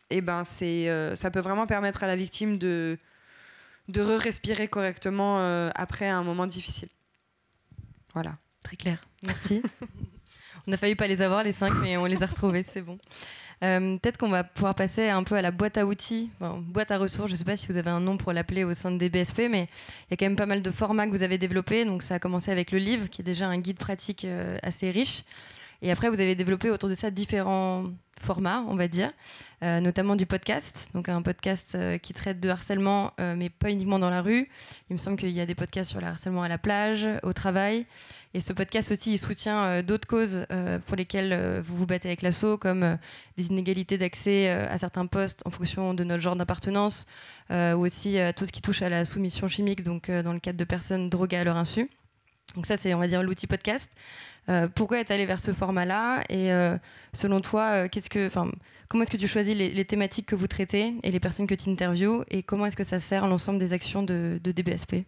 eh ben, ça peut vraiment permettre à la victime de, de re-respirer correctement euh, après un moment difficile. Voilà. Très clair. Merci. on a failli pas les avoir, les cinq, mais on les a retrouvés, c'est bon. Euh, Peut-être qu'on va pouvoir passer un peu à la boîte à outils, enfin, boîte à ressources. Je ne sais pas si vous avez un nom pour l'appeler au sein de DBSP, mais il y a quand même pas mal de formats que vous avez développés. Donc ça a commencé avec le livre, qui est déjà un guide pratique euh, assez riche. Et après, vous avez développé autour de ça différents formats, on va dire, euh, notamment du podcast. Donc un podcast euh, qui traite de harcèlement, euh, mais pas uniquement dans la rue. Il me semble qu'il y a des podcasts sur le harcèlement à la plage, au travail. Et ce podcast aussi, il soutient d'autres causes pour lesquelles vous vous battez avec l'assaut, comme des inégalités d'accès à certains postes en fonction de notre genre d'appartenance, ou aussi tout ce qui touche à la soumission chimique, donc dans le cadre de personnes droguées à leur insu. Donc ça, c'est, on va dire, l'outil podcast. Euh, pourquoi être allé vers ce format-là Et euh, selon toi, euh, qu'est-ce que, comment est-ce que tu choisis les, thématiques que vous traitez et les personnes que tu interviews Et comment est-ce que ça sert l'ensemble des actions de, de DBSP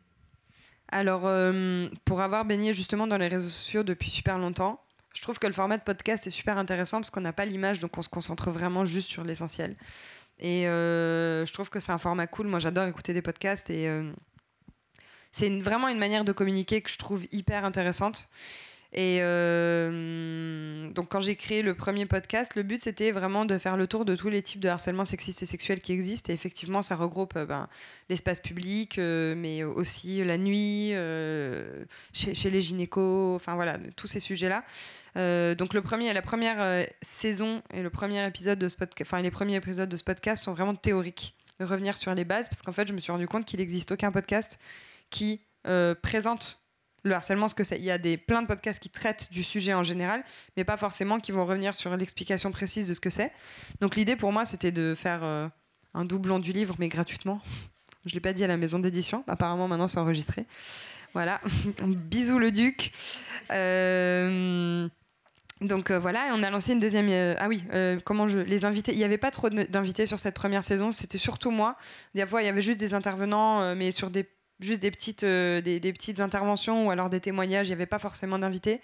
Alors, euh, pour avoir baigné justement dans les réseaux sociaux depuis super longtemps, je trouve que le format de podcast est super intéressant parce qu'on n'a pas l'image, donc on se concentre vraiment juste sur l'essentiel. Et je trouve que c'est un format cool. Moi, j'adore écouter des podcasts et c'est vraiment une manière de communiquer que je trouve hyper intéressante. Et euh, donc, quand j'ai créé le premier podcast, le but c'était vraiment de faire le tour de tous les types de harcèlement sexiste et sexuel qui existent. Et effectivement, ça regroupe euh, ben, l'espace public, euh, mais aussi la nuit, chez, les gynécos, enfin voilà, tous ces sujets-là. Donc le premier, la première saison et le premier épisode de ce enfin les premiers épisodes de ce podcast sont vraiment théoriques, revenir sur les bases, parce qu'en fait je me suis rendu compte qu'il n'existe aucun podcast qui euh, présente le harcèlement, ce que c'est. Il y a des, plein de podcasts qui traitent du sujet en général, mais pas forcément qui vont revenir sur l'explication précise de ce que c'est. Donc l'idée pour moi, c'était de faire euh, un doublon du livre, mais gratuitement. Je ne l'ai pas dit à la maison d'édition. Apparemment, maintenant, c'est enregistré. Voilà. Bisous, le duc. Euh, donc euh, voilà, et on a lancé une deuxième. ah oui, comment je les invités. Il n'y avait pas trop d'invités sur cette première saison. C'était surtout moi. Il y avait juste des intervenants, mais sur des juste des petites euh, des, petites interventions ou alors des témoignages. Il n'y avait pas forcément d'invités.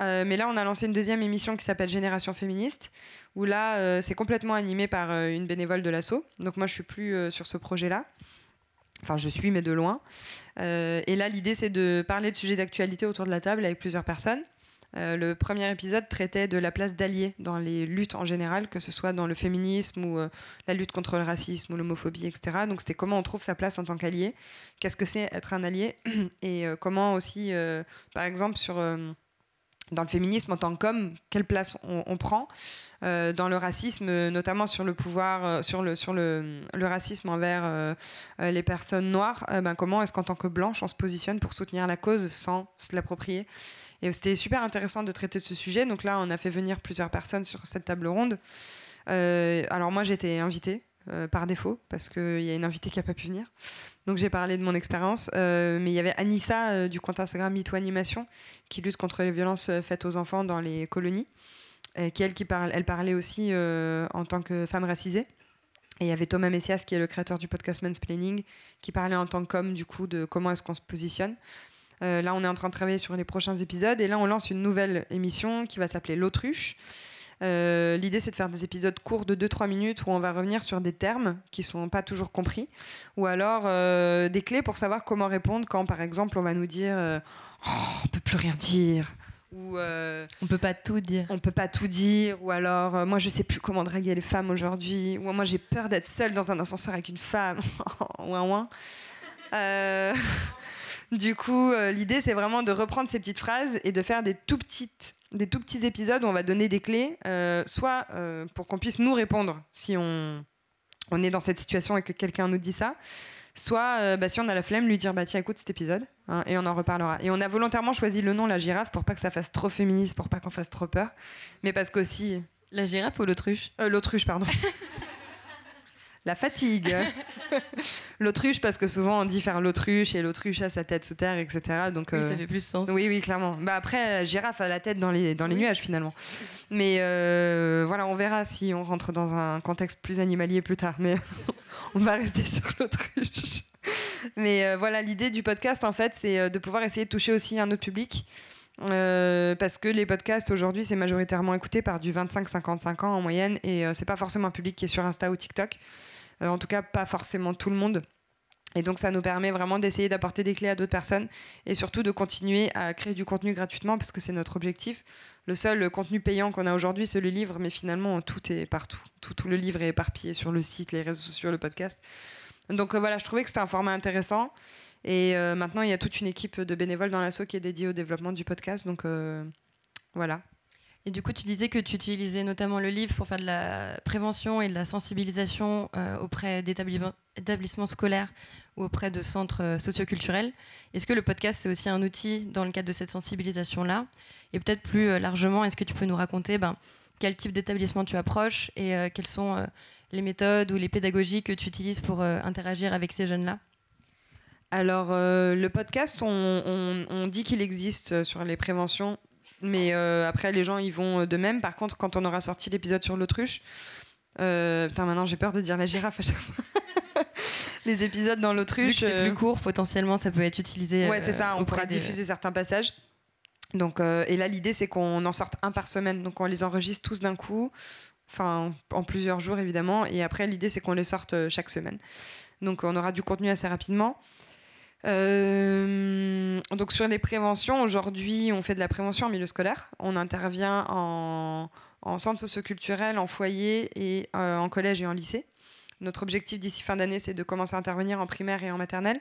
Euh, mais là, on a lancé une deuxième émission qui s'appelle Génération féministe, où là, euh, c'est complètement animé par une bénévole de l'assaut. Donc moi, je suis plus sur ce projet-là. Enfin, je suis, mais de loin. Et là, l'idée, c'est de parler de sujets d'actualité autour de la table avec plusieurs personnes. Euh, le premier épisode traitait de la place d'alliés dans les luttes en général, que ce soit dans le féminisme ou euh, la lutte contre le racisme ou l'homophobie, etc. Donc c'était comment on trouve sa place en tant qu'allié, qu'est-ce que c'est être un allié, et euh, comment aussi, par exemple, sur, dans le féminisme en tant qu'homme, quelle place on, prend dans le racisme, notamment sur le pouvoir, sur le, sur le, racisme envers les personnes noires, ben, comment est-ce qu'en tant que blanche, on se positionne pour soutenir la cause sans se l'approprier? Et c'était super intéressant de traiter ce sujet. Donc là, on a fait venir plusieurs personnes sur cette table ronde. Euh, alors moi, j'étais invitée. euh, par défaut, parce qu'il y a une invitée qui n'a pas pu venir. Donc j'ai parlé de mon expérience. Euh, mais il y avait Anissa du compte Instagram MeToo Animation qui lutte contre les violences faites aux enfants dans les colonies. qui elle, qui parle, elle parlait aussi en tant que femme racisée. Et il y avait Thomas Messias, qui est le créateur du podcast Mansplaining, qui parlait en tant qu'homme, du coup, de comment est-ce qu'on se positionne. Euh, là, on est en train de travailler sur les prochains épisodes. Et là, on lance une nouvelle émission qui va s'appeler L'autruche. Euh, L'idée, c'est de faire des épisodes courts de 2-3 minutes où on va revenir sur des termes qui sont pas toujours compris, ou alors euh, des clés pour savoir comment répondre quand, par exemple, on va nous dire oh, on peut plus rien dire, ou euh, On peut pas tout dire. on peut pas tout dire, ou alors euh, moi je sais plus comment draguer les femmes aujourd'hui, ou moi j'ai peur d'être seule dans un ascenseur avec une femme, ouin ouin. Euh, du coup, euh, l'idée c'est vraiment de reprendre ces petites phrases et de faire des tout petites, des tout petits épisodes où on va donner des clés, euh, soit euh, pour qu'on puisse nous répondre si on on est dans cette situation et que quelqu'un nous dit ça. Soit, euh, bah, si on a la flemme, lui dire bah tiens écoute cet épisode hein, et on en reparlera. Et on a volontairement choisi le nom la girafe pour pas que ça fasse trop féministe, pour pas qu'on fasse trop peur, mais parce qu'aussi La girafe ou l'autruche? L'autruche pardon. la fatigue. l'autruche parce que souvent on dit faire l'autruche et l'autruche a sa tête sous terre etc. Donc Oui, euh, ça fait plus sens. oui, oui, clairement. Bah après, la girafe a la tête dans les, dans les nuages finalement. Mais euh, voilà, on verra si on rentre dans un contexte plus animalier plus tard. Mais on va rester sur l'autruche. Mais euh, voilà, l'idée du podcast, en fait, c'est euh, de pouvoir essayer de toucher aussi un autre public. Euh, parce que les podcasts aujourd'hui, c'est majoritairement écouté par du 25-55 ans en moyenne. Et euh, c'est pas forcément un public qui est sur Insta ou TikTok. Euh, en tout cas, pas forcément tout le monde. Et donc, ça nous permet vraiment d'essayer d'apporter des clés à d'autres personnes et surtout de continuer à créer du contenu gratuitement parce que c'est notre objectif. Le seul contenu payant qu'on a aujourd'hui, c'est le livre, mais finalement, tout est partout. Tout, tout le livre est éparpillé sur le site, les réseaux sociaux, le podcast. Donc euh, voilà, je trouvais que c'était un format intéressant. Et euh, maintenant, il y a toute une équipe de bénévoles dans l'asso qui est dédiée au développement du podcast. Donc euh, voilà. Et du coup, tu disais que tu utilisais notamment le livre pour faire de la prévention et de la sensibilisation euh, auprès d'établissements établissements scolaires ou auprès de centres socioculturels. Est-ce que le podcast, c'est aussi un outil dans le cadre de cette sensibilisation-là? Et peut-être plus largement, est-ce que tu peux nous raconter ben, quel type d'établissement tu approches et quelles sont les méthodes ou les pédagogies que tu utilises pour interagir avec ces jeunes-là? Alors, euh, le podcast, on, on- on dit qu'il existe euh, sur les préventions, mais euh, après, les gens y vont de même. Par contre, quand on aura sorti l'épisode sur l'autruche, euh, putain, maintenant j'ai peur de dire la girafe à chaque fois. les épisodes dans l'autruche. c'est plus court, potentiellement, ça peut être utilisé. Ouais, c'est ça, on pourra des- diffuser certains passages. Donc, et là, l'idée, c'est qu'on en sorte un par semaine. Donc, on les enregistre tous d'un coup, enfin, en plusieurs jours, évidemment. Et après, l'idée, c'est qu'on les sorte chaque semaine. Donc, on aura du contenu assez rapidement. Euh, donc, sur les préventions, aujourd'hui, on fait de la prévention en milieu scolaire. On intervient en, en centre socioculturel, en foyer et euh, en collège et en lycée. Notre objectif d'ici fin d'année, c'est de commencer à intervenir en primaire et en maternelle.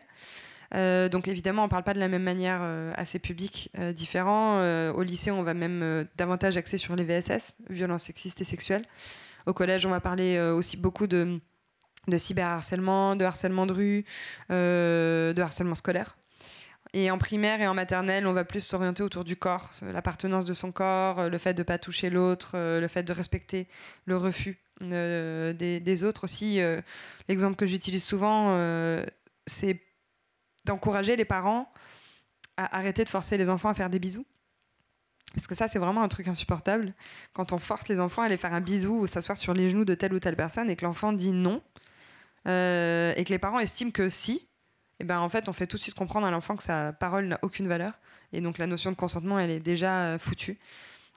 Euh, donc évidemment, on ne parle pas de la même manière à ces publics différents. Au lycée, on va même davantage axer sur les VSS, violences sexistes et sexuelles. Au collège, on va parler aussi beaucoup de, de cyberharcèlement, de harcèlement de rue, euh, de harcèlement scolaire. Et en primaire et en maternelle, on va plus s'orienter autour du corps, l'appartenance de son corps, euh, le fait de ne pas toucher l'autre, euh, le fait de respecter le refus euh, des, autres aussi. euh, L'exemple que j'utilise souvent, euh, c'est d'encourager les parents à arrêter de forcer les enfants à faire des bisous. Parce que ça, c'est vraiment un truc insupportable. Quand on force les enfants à aller faire un bisou ou s'asseoir sur les genoux de telle ou telle personne et que l'enfant dit non, euh, et que les parents estiment que si, et ben en fait, on fait tout de suite comprendre à l'enfant que sa parole n'a aucune valeur. Et donc la notion de consentement, elle est déjà euh, foutue.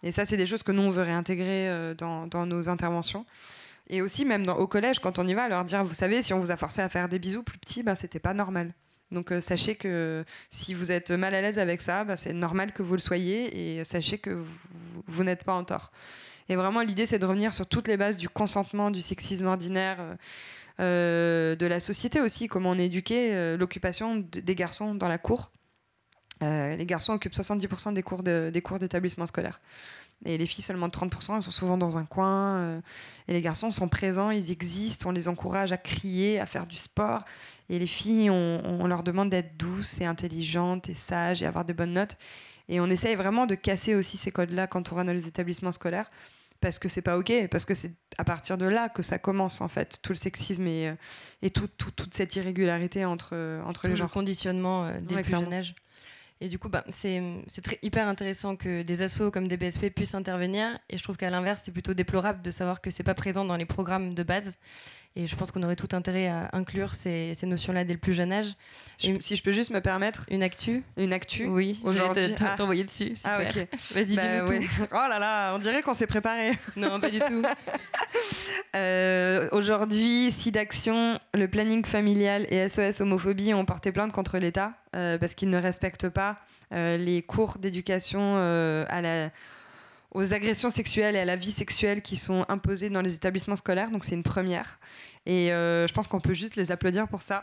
Et ça, c'est des choses que nous, on veut réintégrer euh, dans, nos interventions. Et aussi, même au collège, quand on y va, leur dire, vous savez, si on vous a forcé à faire des bisous plus petits, ben, c'était pas normal. Donc sachez que si vous êtes mal à l'aise avec ça, ben, c'est normal que vous le soyez et sachez que vous, n'êtes pas en tort. Et vraiment, l'idée, c'est de revenir sur toutes les bases du consentement, du sexisme ordinaire, de la société aussi, comment on éduqué, euh, l'occupation des garçons dans la cour. les garçons occupent 70% des cours de, des cours d'établissement scolaire. Et les filles, seulement 30%, elles sont souvent dans un coin. euh, et les garçons sont présents, ils existent, on les encourage à crier, à faire du sport. Et les filles, on, on leur demande d'être douces et intelligentes et sages et avoir de bonnes notes. Et on essaye vraiment de casser aussi ces codes-là quand on va dans les établissements scolaires. Parce que c'est pas OK, parce que c'est à partir de là que ça commence, en fait, tout le sexisme et, euh, et tout- tout- toute cette irrégularité entre, euh, entre Tout les le genres. conditionnement euh, dès le plus jeune âge. Et du coup, bah, c'est hyper intéressant que des assos comme des BSP puissent intervenir. Et je trouve qu'à l'inverse, c'est plutôt déplorable de savoir que c'est pas présent dans les programmes de base. Et je pense qu'on aurait tout intérêt à inclure ces, ces notions-là dès le plus jeune âge. Je- si je peux juste me permettre Une actu une actu. Oui, aujourd'hui- aujourd'hui. ah. t'envoyer dessus. Ah, ok. Vas-y, Bah, dis-nous ouais. Oh là là, on dirait qu'on s'est préparé. Non, pas du tout. Euh, Aujourd'hui, SIDAction, le planning familial et SOS homophobie ont porté plainte contre l'État euh, parce qu'ils ne respectent pas euh, les cours d'éducation à la- aux agressions sexuelles et à la vie sexuelle qui sont imposés dans les établissements scolaires. Donc c'est une première. Et euh, je pense qu'on peut juste les applaudir pour ça.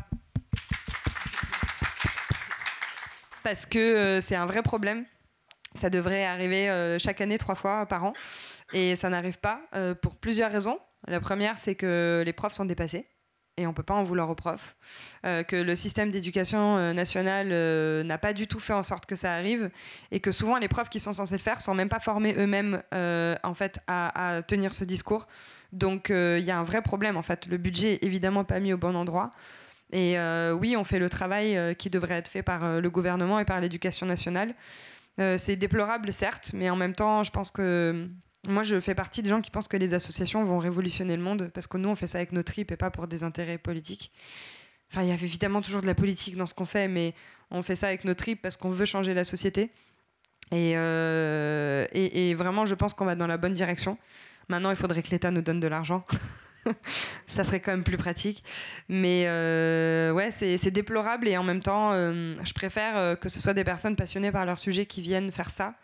Parce que euh, c'est un vrai problème. Ça devrait arriver euh, chaque année trois fois par an. Et ça n'arrive pas pour plusieurs raisons. La première, c'est que les profs sont dépassés. Et on ne peut pas en vouloir aux profs. Euh, que le système d'éducation euh, nationale euh, n'a pas du tout fait en sorte que ça arrive. Et que souvent, les profs qui sont censés le faire sont même pas formés eux-mêmes en fait, à, à tenir ce discours. Donc il y a un vrai problème. En fait. Le budget est évidemment pas mis au bon endroit. Et oui, on fait le travail qui devrait être fait par le gouvernement et par l'éducation nationale. C'est déplorable, certes, mais en même temps, je pense que moi, je fais partie des gens qui pensent que les associations vont révolutionner le monde parce que nous, on fait ça avec nos tripes et pas pour des intérêts politiques. Enfin, il y a évidemment toujours de la politique dans ce qu'on fait, mais on fait ça avec nos tripes parce qu'on veut changer la société. Et, euh, et, et vraiment, je pense qu'on va dans la bonne direction. Maintenant, il faudrait que l'État nous donne de l'argent. ça serait quand même plus pratique. Mais euh, ouais, c'est déplorable et en même temps, euh, je préfère que ce soit des personnes passionnées par leur sujet qui viennent faire ça,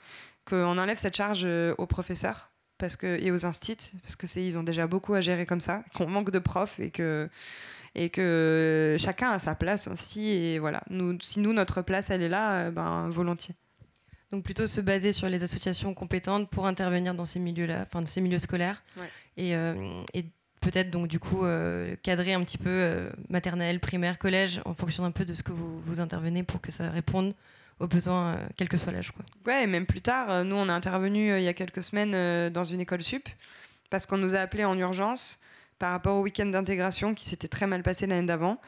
qu'on enlève cette charge aux professeurs parce que, et aux instits, parce que c'est ils ont déjà beaucoup à gérer comme ça, qu'on manque de profs et que et que chacun a sa place aussi. Et voilà. Nous si nous notre place elle est là euh, ben volontiers. Donc plutôt se baser sur les associations compétentes pour intervenir dans ces milieux-là, enfin dans ces milieux scolaires, Ouais. et, euh, et peut-être donc du coup euh, cadrer un petit peu euh, maternelle, primaire, collège, en fonction un peu de ce que vous, vous intervenez pour que ça réponde aux besoins, euh, quel que soit l'âge. quoi. Ouais, et même plus tard, euh, nous on a intervenu euh, il y a quelques semaines dans une école sup parce qu'on nous a appelé en urgence par rapport au week-end d'intégration qui s'était très mal passé l'année d'avant.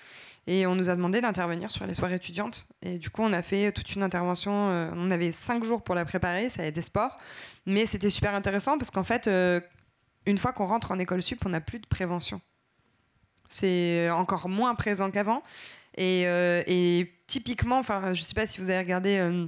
Et on nous a demandé d'intervenir sur les soirées étudiantes. Et du coup, on a fait toute une intervention. on avait cinq jours pour la préparer, ça a été sport. Mais c'était super intéressant parce qu'en fait, une fois qu'on rentre en école sup, on n'a plus de prévention. C'est encore moins présent qu'avant. Et, et typiquement, enfin, je sais pas si vous avez regardé euh,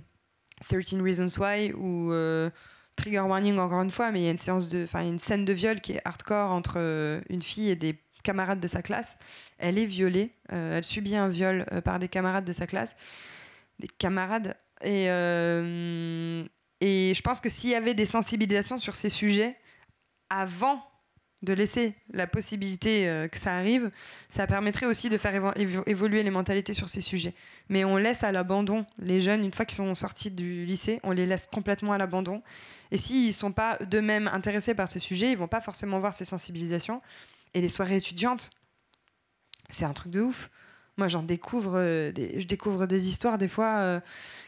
13 Reasons Why ou euh, Trigger Warning encore une fois, mais il y a une séance de, enfin, une scène de viol qui est hardcore entre euh, une fille et des camarades de sa classe. Elle est violée, euh, elle subit un viol euh, par des camarades de sa classe, des camarades. Et, euh, et je pense que s'il y avait des sensibilisations sur ces sujets avant de laisser la possibilité euh, que ça arrive, ça permettrait aussi de faire évo- évo- évoluer les mentalités sur ces sujets. Mais on laisse à l'abandon les jeunes, une fois qu'ils sont sortis du lycée, on les laisse complètement à l'abandon. Et s'ils ne sont pas d'eux-mêmes intéressés par ces sujets, ils vont pas forcément voir ces sensibilisations. Et les soirées étudiantes, c'est un truc de ouf. Moi, j'en découvre, euh, des, je découvre des histoires des fois euh,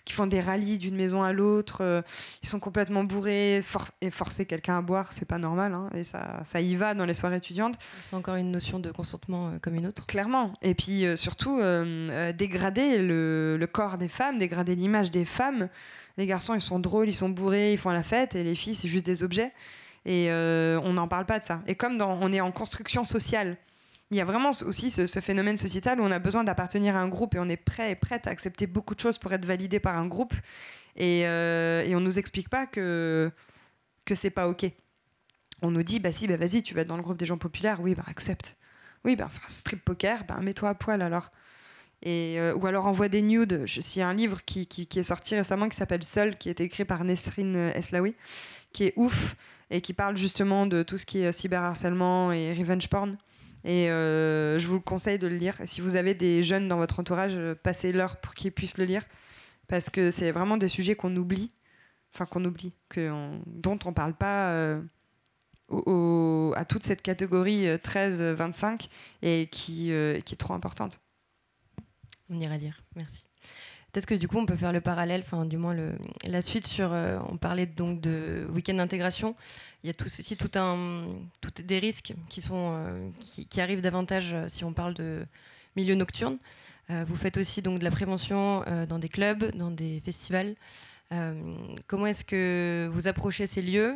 qui font des rallyes d'une maison à l'autre. euh, ils sont complètement bourrés for- et forcer quelqu'un à boire, c'est pas normal. hein, et ça, ça y va dans les soirées étudiantes. C'est encore une notion de consentement comme une autre. Clairement. Et puis surtout, dégrader le, le corps des femmes, dégrader l'image des femmes. Les garçons, ils sont drôles, ils sont bourrés, ils font la fête, et les filles, c'est juste des objets. Et on n'en parle pas de ça. Et comme dans, on est en construction sociale, il y a vraiment aussi ce, phénomène sociétal où on a besoin d'appartenir à un groupe et on est prêt et prête à accepter beaucoup de choses pour être validé par un groupe. Et, euh, et on nous explique pas que, que c'est pas OK. On nous dit, bah si, bah vas-y, tu vas être dans le groupe des gens populaires, oui, bah accepte. Oui, ben, enfin, strip poker, ben, mets-toi à poil alors. Et, euh, ou alors envoie des nudes. Il y a un livre qui, qui- est sorti récemment qui s'appelle Seul, qui a été écrit par Nesrine Eslaoui, qui est ouf et qui parle justement de tout ce qui est euh, cyberharcèlement et revenge porn. Et euh, je vous le conseille de le lire. Si vous avez des jeunes dans votre entourage, euh, passez-leur pour qu'ils puissent le lire. parce que c'est vraiment des sujets qu'on oublie, enfin qu'on oublie, que on- dont on parle pas euh, à toute cette catégorie euh, 13-25 et qui, qui est trop importante. On ira lire, merci. Peut-être que du coup, on peut faire le parallèle, enfin, du moins la suite sur. euh, on parlait donc de week-end d'intégration. Il y a tout, aussi tout un, tout des risques qui, sont, euh, qui, arrivent davantage euh, si on parle de milieu nocturne. Vous faites aussi donc de la prévention dans des clubs, dans des festivals. Comment est-ce que vous approchez ces lieux?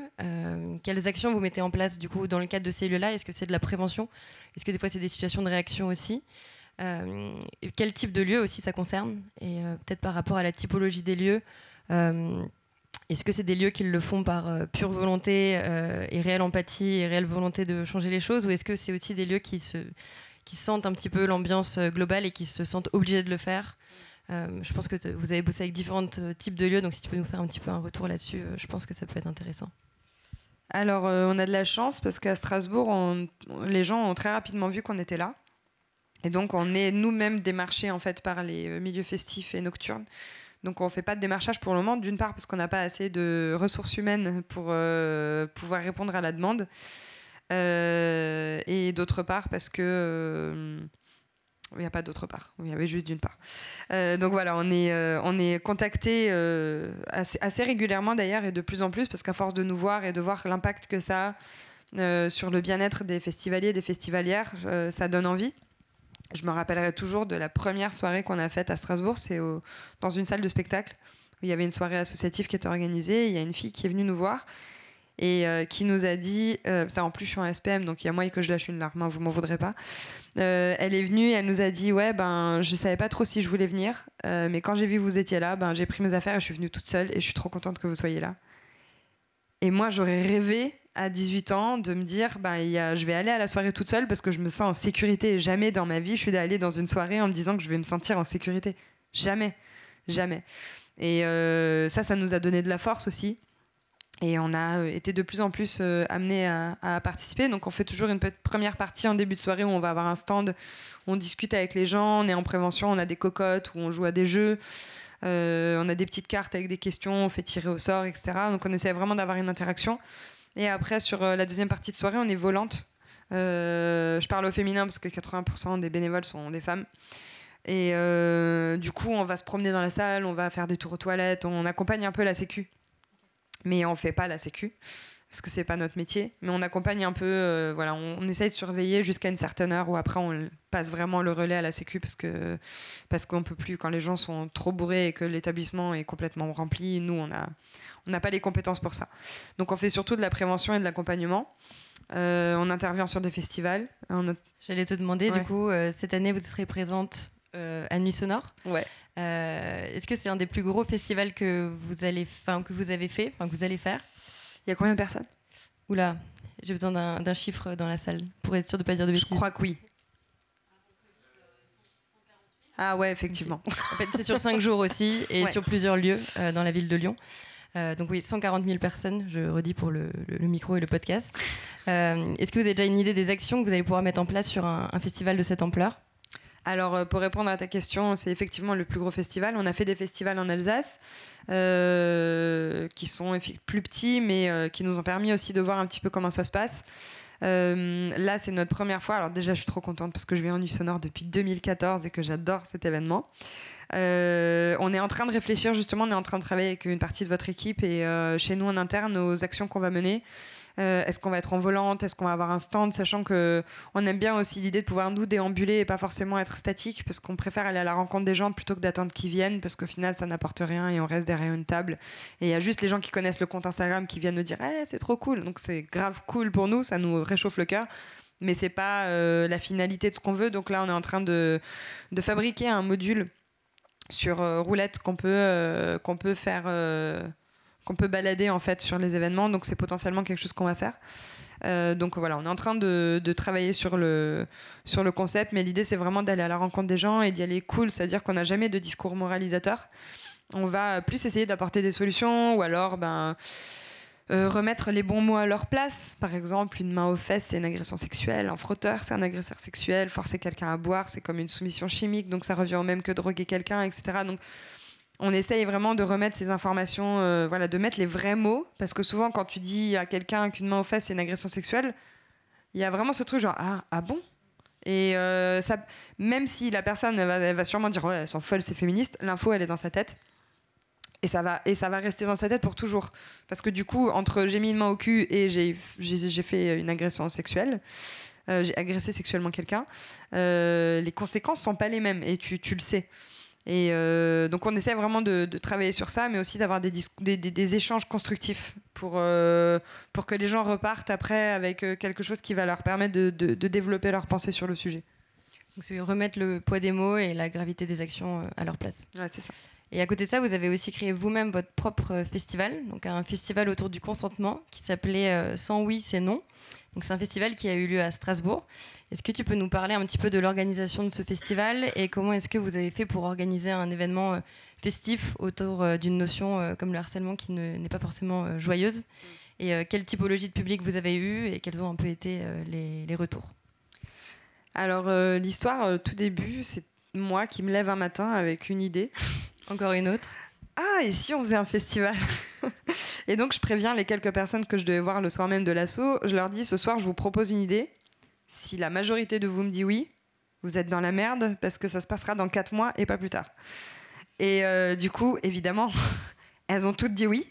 Quelles actions vous mettez en place du coup dans le cadre de ces lieux-là? Est-ce que c'est de la prévention? Est-ce que des fois c'est des situations de réaction aussi? Quel type de lieu aussi ça concerne Et euh, peut-être par rapport à la typologie des lieux, euh, est-ce que c'est des lieux qui le font par euh, pure volonté euh, et réelle empathie et réelle volonté de changer les choses Ou est-ce que c'est aussi des lieux qui, se, qui sentent un petit peu l'ambiance euh, globale et qui se sentent obligés de le faire? Euh, Je pense que vous avez bossé avec différents euh, types de lieux, donc si tu peux nous faire un petit peu un retour là-dessus, euh, je pense que ça peut être intéressant. Alors, euh, on a de la chance parce qu'à Strasbourg, les gens ont très rapidement vu qu'on était là. Et donc, on est nous-mêmes démarchés en fait par les euh, milieux festifs et nocturnes. Donc, on ne fait pas de démarchage pour le moment. D'une part, parce qu'on n'a pas assez de ressources humaines pour euh, pouvoir répondre à la demande. Euh, et d'autre part, parce que. il n'y a pas d'autre part. Il y avait juste d'une part. Donc voilà, on est, euh, on est contacté assez, assez régulièrement d'ailleurs et de plus en plus parce qu'à force de nous voir et de voir l'impact que ça a sur le bien-être des festivaliers et des festivalières, ça donne envie. Je me rappellerai toujours de la première soirée qu'on a faite à Strasbourg, c'est dans une salle de spectacle où il y avait une soirée associative qui était organisée. Il y a une fille qui est venue nous voir et euh, qui nous a dit euh, en plus je suis en SPM donc il y a moyen que je lâche une larme, hein, vous m'en voudrez pas. Euh, elle est venue, elle nous a dit ouais ben je savais pas trop si je voulais venir, mais quand j'ai vu que vous étiez là, ben j'ai pris mes affaires et je suis venue toute seule et je suis trop contente que vous soyez là. Et moi j'aurais rêvé à 18 ans de me dire il y a, je vais aller à la soirée toute seule parce que je me sens en sécurité. Jamais dans ma vie je suis allée dans une soirée en me disant que je vais me sentir en sécurité. Jamais, jamais. Et euh, ça, ça nous a donné de la force aussi. Et on a euh, été de plus en plus euh, amenés à, participer. Donc on fait toujours une première partie en début de soirée où on va avoir un stand, on discute avec les gens, on est en prévention, on a des cocottes où on joue à des jeux, euh, on a des petites cartes avec des questions, on fait tirer au sort, etc. Donc on essaie vraiment d'avoir une interaction. Et après, sur euh, la deuxième partie de soirée, on est volante. Euh, je parle au féminin parce que 80% des bénévoles sont des femmes. Et euh, du coup, on va se promener dans la salle, on va faire des tours aux toilettes, on accompagne un peu la sécu. Mais on fait pas la sécu parce que c'est pas notre métier. Mais on accompagne un peu, euh, voilà, on, on essaye de surveiller jusqu'à une certaine heure où après on passe vraiment le relais à la sécu parce que parce qu'on peut plus quand les gens sont trop bourrés et que l'établissement est complètement rempli. Nous, on a on n'a pas les compétences pour ça. Donc on fait surtout de la prévention et de l'accompagnement. Euh, on intervient sur des festivals. On a- J'allais te demander, Ouais. du coup, euh, cette année, vous serez présente euh, à Nuit Sonore. Ouais. Est-ce que c'est un des plus gros festivals que vous, allez, que vous avez fait, que vous allez faire? Il y a combien de personnes? Oula, j'ai besoin d'un chiffre dans la salle pour être sûr de ne pas dire de Je bêtises. crois que oui. Ah ouais, effectivement. En fait, c'est sur cinq jours aussi et Ouais. sur plusieurs lieux euh, dans la ville de Lyon. Euh, donc oui, 140 000 personnes, je redis pour le, le- le micro et le podcast. Euh, Est-ce que vous avez déjà une idée des actions que vous allez pouvoir mettre en place sur un, un festival de cette ampleur? Alors, euh, pour répondre à ta question, c'est effectivement le plus gros festival. On a fait des festivals en Alsace euh, qui sont plus petits, mais euh, qui nous ont permis aussi de voir un petit peu comment ça se passe. Là, c'est notre première fois. Alors déjà, je suis trop contente parce que je vais en sonore depuis 2014 et que j'adore cet événement. On est en train de réfléchir, justement, on est en train de travailler avec une partie de votre équipe et chez nous en interne aux actions qu'on va mener. Euh, Est-ce qu'on va être en volante? Est-ce qu'on va avoir un stand? Sachant que on aime bien aussi l'idée de pouvoir nous déambuler et pas forcément être statique parce qu'on préfère aller à la rencontre des gens plutôt que d'attendre qu'ils viennent parce qu'au final ça n'apporte rien et on reste derrière une table. Et il y a juste les gens qui connaissent le compte Instagram qui viennent nous dire Eh, c'est trop cool! Donc c'est grave cool pour nous ça nous réchauffe le cœur. Mais c'est pas euh, la finalité de ce qu'on veut. Donc là on est en train de, fabriquer un module sur euh, roulette qu'on peut qu'on peut faire qu'on peut balader en fait sur les événements donc c'est potentiellement quelque chose qu'on va faire euh, donc voilà, on est en train de, travailler sur le, sur le concept, mais l'idée c'est vraiment d'aller à la rencontre des gens et d'y aller cool, c'est-à-dire qu'on n'a jamais de discours moralisateur. On va plus essayer d'apporter des solutions ou alors ben, euh, remettre les bons mots à leur place. Par exemple, une main aux fesses, c'est une agression sexuelle. Un frotteur, c'est un agresseur sexuel. Forcer quelqu'un à boire, c'est comme une soumission chimique, donc ça revient au même que droguer quelqu'un, etc. Donc on essaye vraiment de remettre ces informations, euh, voilà, de mettre les vrais mots, parce que souvent quand tu dis à quelqu'un qu'une main aux fesses c'est une agression sexuelle, il y a vraiment ce truc genre ah, ah bon? Et euh, ça, même si la personne va, sûrement dire ouais elles sont folles c'est féministe, l'info elle est dans sa tête. Et ça va et ça va rester dans sa tête pour toujours. Parce que du coup entre j'ai mis une main au cul et j'ai j'ai fait une agression sexuelle euh, j'ai agressé sexuellement quelqu'un les conséquences sont pas les mêmes et tu, tu le sais et euh, donc on essaie vraiment de, de travailler sur ça, mais aussi d'avoir des, dis- des, des- des échanges constructifs pour, euh, pour que les gens repartent après avec euh, quelque chose qui va leur permettre de, de- de développer leur pensée sur le sujet. Donc c'est remettre le poids des mots et la gravité des actions à leur place. Ouais, c'est ça. Et à côté de ça, vous avez aussi créé vous-même votre propre festival, donc un festival autour du consentement qui s'appelait Sans oui, c'est non. Donc c'est un festival qui a eu lieu à Strasbourg. Est-ce que tu peux nous parler un petit peu de l'organisation de ce festival et comment est-ce que vous avez fait pour organiser un événement euh, festif autour euh, d'une notion euh, comme le harcèlement qui ne- n'est pas forcément joyeuse? Et quelle typologie de public vous avez eu et quels ont un peu été les, les retours? Alors l'histoire, tout début, c'est moi qui me lève un matin avec une idée. Encore une autre Ah, et si on faisait un festival Et donc je préviens les quelques personnes que je devais voir le soir même de l'assaut. Je leur dis ce soir, je vous propose une idée. Si la majorité de vous me dit oui, vous êtes dans la merde parce que ça se passera dans 4 mois et pas plus tard. Et euh, du coup, évidemment, elles ont toutes dit oui.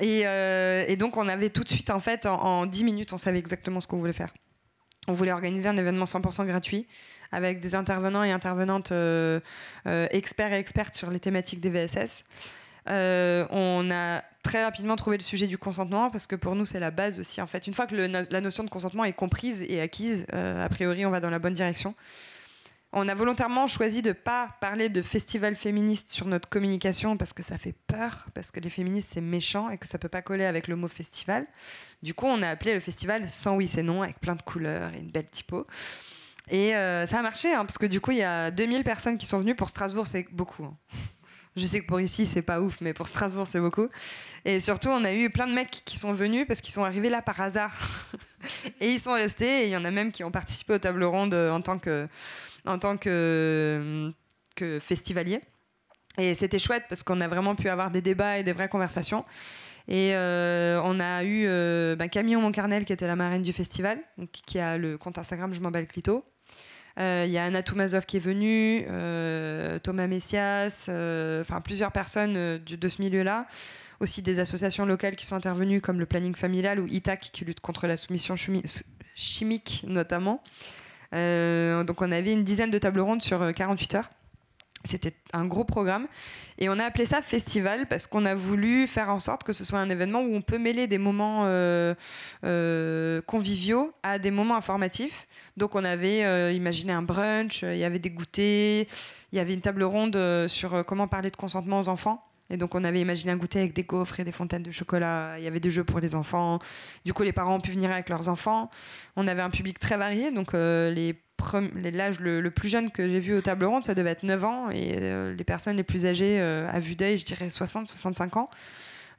Et, euh, et donc on avait tout de suite, en fait, en, en 10 minutes, on savait exactement ce qu'on voulait faire. On voulait organiser un événement 100% gratuit avec des intervenants et intervenantes euh, euh, experts et expertes sur les thématiques des VSS. Euh, on a très rapidement trouvé le sujet du consentement parce que pour nous c'est la base aussi en fait. Une fois que la notion de consentement est comprise et acquise, a priori on va dans la bonne direction. On a volontairement choisi de pas parler de festival féministe sur notre communication parce que ça fait peur, parce que les féministes c'est méchant et que ça peut pas coller avec le mot festival. Du coup on a appelé le festival sans oui c'est non avec plein de couleurs et une belle typo. Et euh, ça a marché hein, parce que du coup il y a 2000 personnes qui sont venues pour Strasbourg c'est beaucoup. hein. Je sais que pour ici, c'est pas ouf, mais pour Strasbourg, c'est beaucoup. Et surtout, on a eu plein de mecs qui sont venus parce qu'ils sont arrivés là par hasard. et ils sont restés. Et il y en a même qui ont participé aux tables rondes en tant que, en tant que, festivaliers. Et c'était chouette parce qu'on a vraiment pu avoir des débats et des vraies conversations. Et euh, on a eu euh, bah, Camille Moncarnel qui était la marraine du festival, donc, qui a le compte Instagram Je m'en bats le clito. Euh, Il y a Anna Toumazov qui est venue, euh, Thomas Messias, enfin plusieurs personnes de ce milieu-là. Aussi des associations locales qui sont intervenues comme le planning familial ou ITAC qui lutte contre la soumission chimi- chimique notamment. Euh, donc on avait une dizaine de tables rondes sur euh, 48 heures. C'était un gros programme et on a appelé ça festival parce qu'on a voulu faire en sorte que ce soit un événement où on peut mêler des moments euh, euh, conviviaux à des moments informatifs. Donc on avait euh, imaginé un brunch, euh, il y avait des goûters, il y avait une table ronde euh, sur euh, comment parler de consentement aux enfants. Et donc on avait imaginé un goûter avec des gaufres et des fontaines de chocolat. Il y avait des jeux pour les enfants. Du coup les parents ont pu venir avec leurs enfants. On avait un public très varié. Donc euh, l'âge le, plus jeune que j'ai vu aux tables rondes, ça devait être 9 ans. Et euh, les personnes les plus âgées, euh, à vue d'œil, je dirais 60, 65 ans.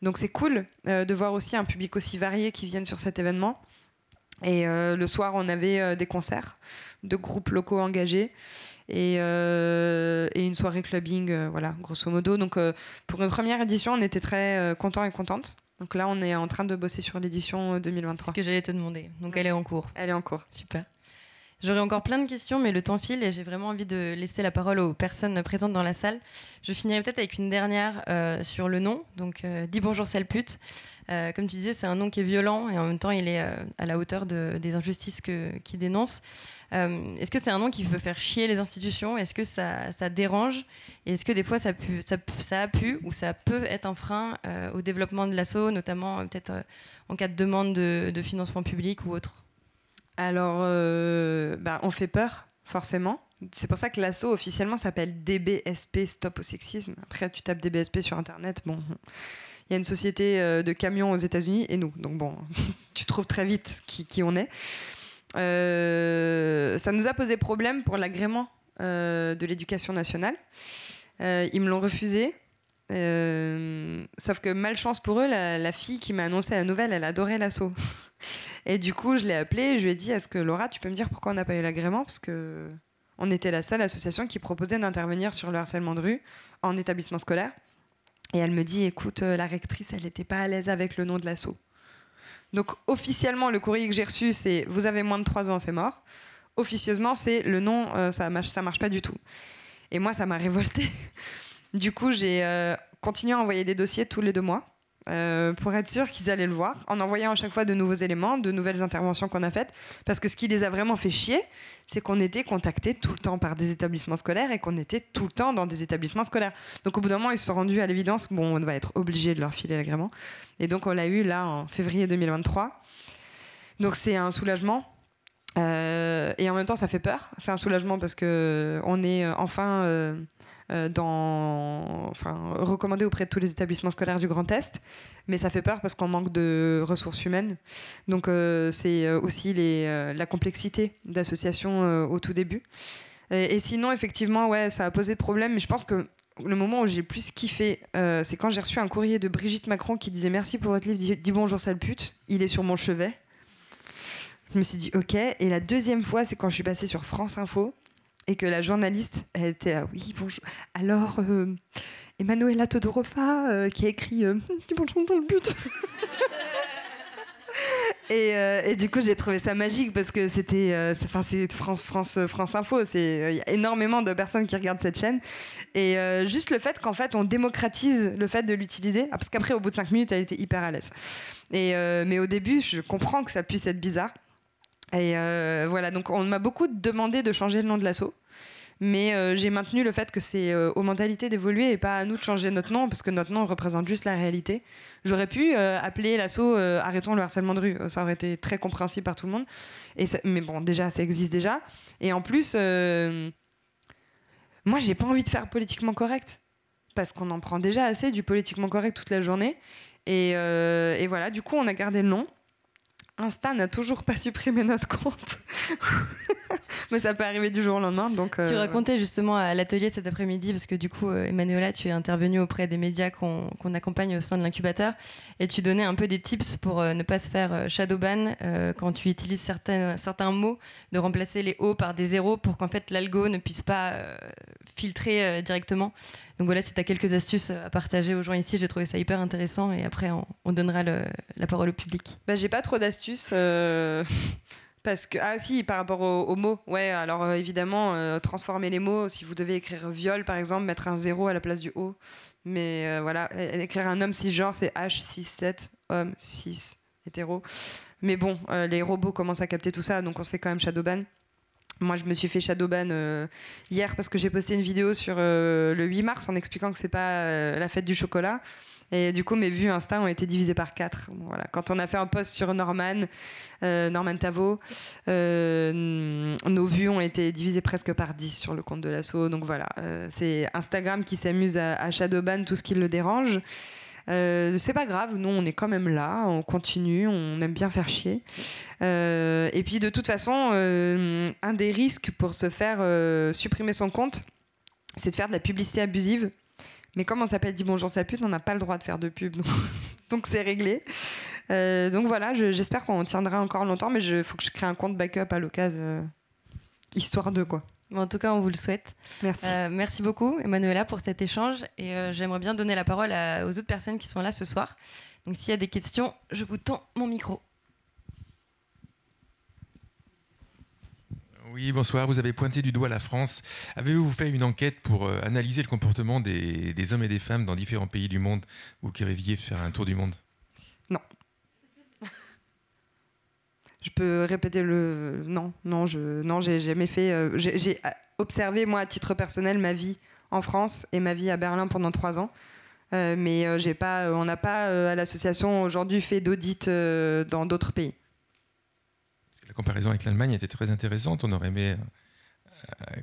Donc c'est cool de voir aussi un public aussi varié qui viennent sur cet événement. Et le soir, on avait des concerts de groupes locaux engagés et, euh, et une soirée clubbing, euh, voilà, grosso modo. Donc euh, pour une première édition, on était très contents et contentes. Donc là, on est en train de bosser sur l'édition euh, C'est 2023. ce que j'allais te demander. Donc elle est en cours. Elle est en cours. Super. J'aurais encore plein de questions, mais le temps file et j'ai vraiment envie de laisser la parole aux personnes présentes dans la salle. Je finirai peut-être avec une dernière euh, sur le nom. Donc, euh, dis bonjour, sale pute. Euh, comme tu disais, c'est un nom qui est violent et en même temps, il est à la hauteur de- des injustices que- qu'il dénonce. Euh, est-ce que c'est un nom qui peut faire chier les institutions? Est-ce que ça, ça dérange? Et est-ce que des fois, ça, a pu ou ça peut être un frein euh, au développement de l'assaut, notamment euh, peut-être en cas de demande de, financement public ou autre? Alors, bah, on fait peur, forcément. C'est pour ça que l'asso officiellement s'appelle DBSP Stop au sexisme. Après, tu tapes DBSP sur Internet, bon, il y a une société de camions aux États-Unis et nous. Donc bon, tu trouves très vite qui on est. Euh, ça nous a posé problème pour l'agrément euh, de l'éducation nationale. Euh, ils me l'ont refusé. Sauf que malchance pour eux, la, fille qui m'a annoncé la nouvelle, elle adorait l'assaut. Et du coup, je l'ai appelée, je lui ai dit Est-ce que Laura, tu peux me dire pourquoi on n'a pas eu l'agrément? Parce que On était la seule association qui proposait d'intervenir sur le harcèlement de rue en établissement scolaire. Et elle me dit, écoute, la rectrice, elle n'était pas à l'aise avec le nom de l'assaut. Donc officiellement, le courrier que j'ai reçu, c'est vous avez moins de 3 ans, c'est mort. Officieusement, c'est le nom, euh, ça marche, marche pas du tout. Et moi, ça m'a révolté. du coup, j'ai euh, continué à envoyer des dossiers tous les deux mois. Euh, pour être sûr qu'ils allaient le voir, en envoyant à chaque fois de nouveaux éléments, de nouvelles interventions qu'on a faites. Parce que ce qui les a vraiment fait chier, c'est qu'on était contactés tout le temps par des établissements scolaires et qu'on était tout le temps dans des établissements scolaires. Donc au bout d'un moment, ils se sont rendus à l'évidence bon, on va être obligé de leur filer l'agrément. Et donc on l'a eu là en février 2023. Donc c'est un soulagement. Euh, et en même temps, ça fait peur. C'est un soulagement parce que on est euh, enfin enfin, recommandé auprès de tous les établissements scolaires du Grand Est, mais ça fait peur parce qu'on manque de ressources humaines. Donc euh, c'est euh, aussi euh, la complexité d'association euh, au tout début. Et, sinon, effectivement, ouais, ça a posé problème, mais je pense que le moment où j'ai le plus kiffé, euh, c'est quand j'ai reçu un courrier de Brigitte Macron qui disait merci pour votre livre, dis bonjour sale pute, il est sur mon chevet. Je me suis dit ok. Et la deuxième fois, c'est quand je suis passée sur France Info et que la journaliste, elle était là, oui bonjour. Alors, euh, Emanuela Todorova euh, qui a écrit euh, bonjour sale pute. Et, euh, et du coup, j'ai trouvé ça magique parce que c'était, euh, enfin, c'est France, France, France Info. C'est, il y a énormément de personnes qui regardent cette chaîne. Et juste le fait qu'en fait, on démocratise le fait de l'utiliser. Ah, parce qu'après, au bout de cinq minutes, elle était hyper à l'aise. Et mais au début, je comprends que ça puisse être bizarre. Et euh, voilà, donc on m'a beaucoup demandé de changer le nom de l'assaut. Mais euh, j'ai maintenu le fait que c'est euh, aux mentalités d'évoluer et pas à nous de changer notre nom, parce que notre nom représente juste la réalité. J'aurais pu appeler l'assaut Arrêtons le harcèlement de rue. Ça aurait été très compréhensible par tout le monde. Et mais bon, déjà, ça existe déjà. Et en plus, moi, j'ai pas envie de faire politiquement correct. Parce qu'on en prend déjà assez du politiquement correct toute la journée. Et voilà, du coup, on a gardé le nom. Insta n'a toujours pas supprimé notre compte. Mais ça peut arriver du jour au lendemain. Donc, Tu euh, racontais justement à l'atelier cet après-midi, parce que du coup, euh, Emmanuela, tu es intervenue auprès des médias qu'on accompagne au sein de l'incubateur, et tu donnais un peu des tips pour euh, ne pas se faire shadowban euh, quand tu utilises certains, certains mots, de remplacer les O par des zéros pour qu'en fait l'algo ne puisse pas euh, filtrer directement. Donc voilà, si tu as quelques astuces à partager aux gens ici, j'ai trouvé ça hyper intéressant, et après on, on donnera la parole au public. Bah, j'ai pas trop d'astuces. euh, Parce que, ah si, par rapport aux, mots, ouais, alors euh, évidemment, euh, transformer les mots, si vous devez écrire viol par exemple, mettre un zéro à la place du O. Mais euh, voilà, écrire un homme cisgenre, c'est H67, homme 6, hétéro. Mais bon, euh, les robots commencent à capter tout ça, donc on se fait quand même shadowban. Moi, je me suis fait shadowban euh, hier parce que j'ai posté une vidéo sur euh, le 8 mars en expliquant que c'est pas euh, la fête du chocolat. Et du coup, mes vues Insta ont été divisées par 4. Voilà. Quand on a fait un post sur Norman, euh, Norman Tavo, nos vues ont été divisées presque par 10 sur le compte de l'assaut. Donc voilà, c'est Instagram qui s'amuse à, à shadowban tout ce qui le dérange. Euh, c'est pas grave, nous on est quand même là, on continue, on aime bien faire chier. Euh, et puis de toute façon, euh, un des risques pour se faire euh, supprimer son compte, c'est de faire de la publicité abusive. Mais comme on s'appelle Dis bonjour sa pute, on n'a pas le droit de faire de pub. Donc c'est réglé. Donc voilà, je- j'espère qu'on tiendra encore longtemps, mais il faut que je crée un compte backup à l'occasion, histoire de quoi. Mais en tout cas, on vous le souhaite. Merci. Euh, merci beaucoup, Emmanuela, pour cet échange. Et euh, j'aimerais bien donner la parole à- aux autres personnes qui sont là ce soir. Donc, s'il y a des questions, je vous tends mon micro. Oui, bonsoir. Vous avez pointé du doigt la France. Avez-vous fait une enquête pour euh, analyser le comportement des, des hommes et des femmes dans différents pays du monde Vous qui rêviez de faire un tour du monde? Je peux répéter le non, non, je non, j'ai jamais fait. euh, j'ai observé moi à titre personnel ma vie en France et ma vie à Berlin pendant trois ans. Euh, mais euh, j'ai pas, on n'a pas à l'association aujourd'hui fait d'audit dans d'autres pays. La comparaison avec l'Allemagne était très intéressante. On aurait aimé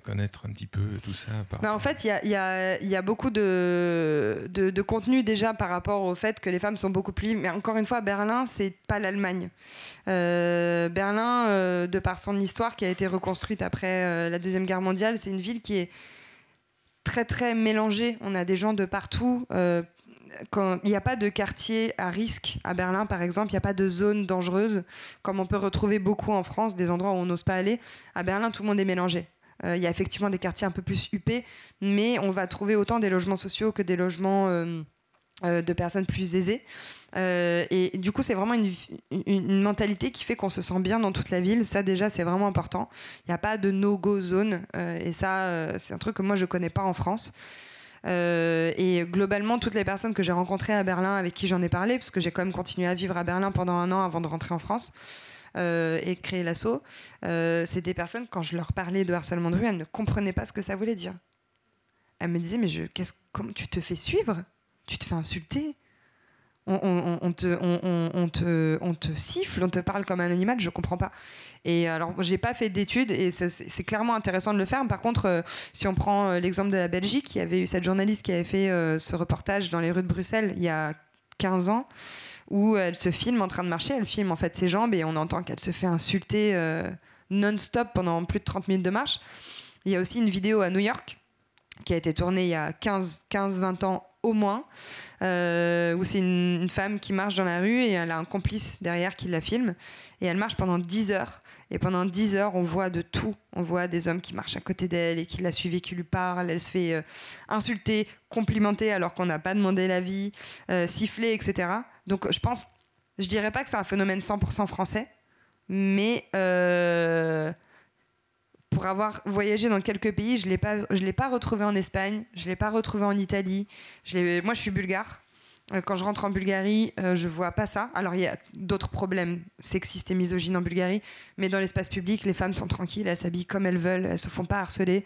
connaître un petit peu tout ça. par Bah, en fait, il y a, y y beaucoup de, de, de contenu déjà par rapport au fait que les femmes sont beaucoup plus libres. Mais encore une fois, Berlin, c'est pas l'Allemagne. Euh, Berlin, euh, de par son histoire qui a été reconstruite après euh, la Deuxième Guerre mondiale, c'est une ville qui est très très mélangée. On a des gens de partout. quand il n'y a pas de quartier à risque à Berlin, par exemple, il n'y a pas de zone dangereuse, comme on peut retrouver beaucoup en France, des endroits où on n'ose pas aller. À Berlin, tout le monde est mélangé. Il y a effectivement des quartiers un peu plus huppés, mais on va trouver autant des logements sociaux que des logements de personnes plus aisées. et du coup, c'est vraiment une, une, mentalité qui fait qu'on se sent bien dans toute la ville. Ça, déjà, c'est vraiment important. Il n'y a pas de no-go zone. et ça, c'est un truc que moi, je ne connais pas en France. Euh, et globalement, toutes les personnes que j'ai rencontrées à Berlin, avec qui j'en ai parlé, parce que j'ai quand même continué à vivre à Berlin pendant un an avant de rentrer en France. Euh, et créer l'assaut, euh, c'est des personnes, quand je leur parlais de harcèlement de rue, elles ne comprenaient pas ce que ça voulait dire. Elles me disaient, mais je, comment tu te fais suivre? Tu te fais insulter? On, te, on, te, on te siffle, on te parle comme un animal, je comprends pas. Et alors, j'ai pas fait d'études et c'est clairement intéressant de le faire. Par contre, euh, si on prend l'exemple de la Belgique, il y avait eu cette journaliste qui avait fait ce reportage dans les rues de Bruxelles il y a 15 ans où elle se filme en train de marcher, elle filme en fait ses jambes et on entend qu'elle se fait insulter non-stop pendant plus de 30 minutes de marche. Il y a aussi une vidéo à New York qui a été tournée il y a 15-20 ans au moins, euh, où c'est une, femme qui marche dans la rue et elle a un complice derrière qui la filme. Et elle marche pendant 10 heures. Et pendant 10 heures, on voit de tout. On voit des hommes qui marchent à côté d'elle et qui la suivent qui lui parlent. Elle se fait euh, insulter, complimenter alors qu'on n'a pas demandé l'avis, euh, siffler, etc. Donc je pense, je dirais pas que c'est un phénomène 100% français, mais euh, pour avoir voyagé dans quelques pays, je ne l'ai pas retrouvé en Espagne, je ne l'ai pas retrouvé en Italie. Moi, je suis bulgare. Euh, quand je rentre en Bulgarie, euh, je vois pas ça. Alors, il y a d'autres problèmes sexistes et misogynes en Bulgarie, mais dans l'espace public, les femmes sont tranquilles, elles s'habillent comme elles veulent, elles se font pas harceler.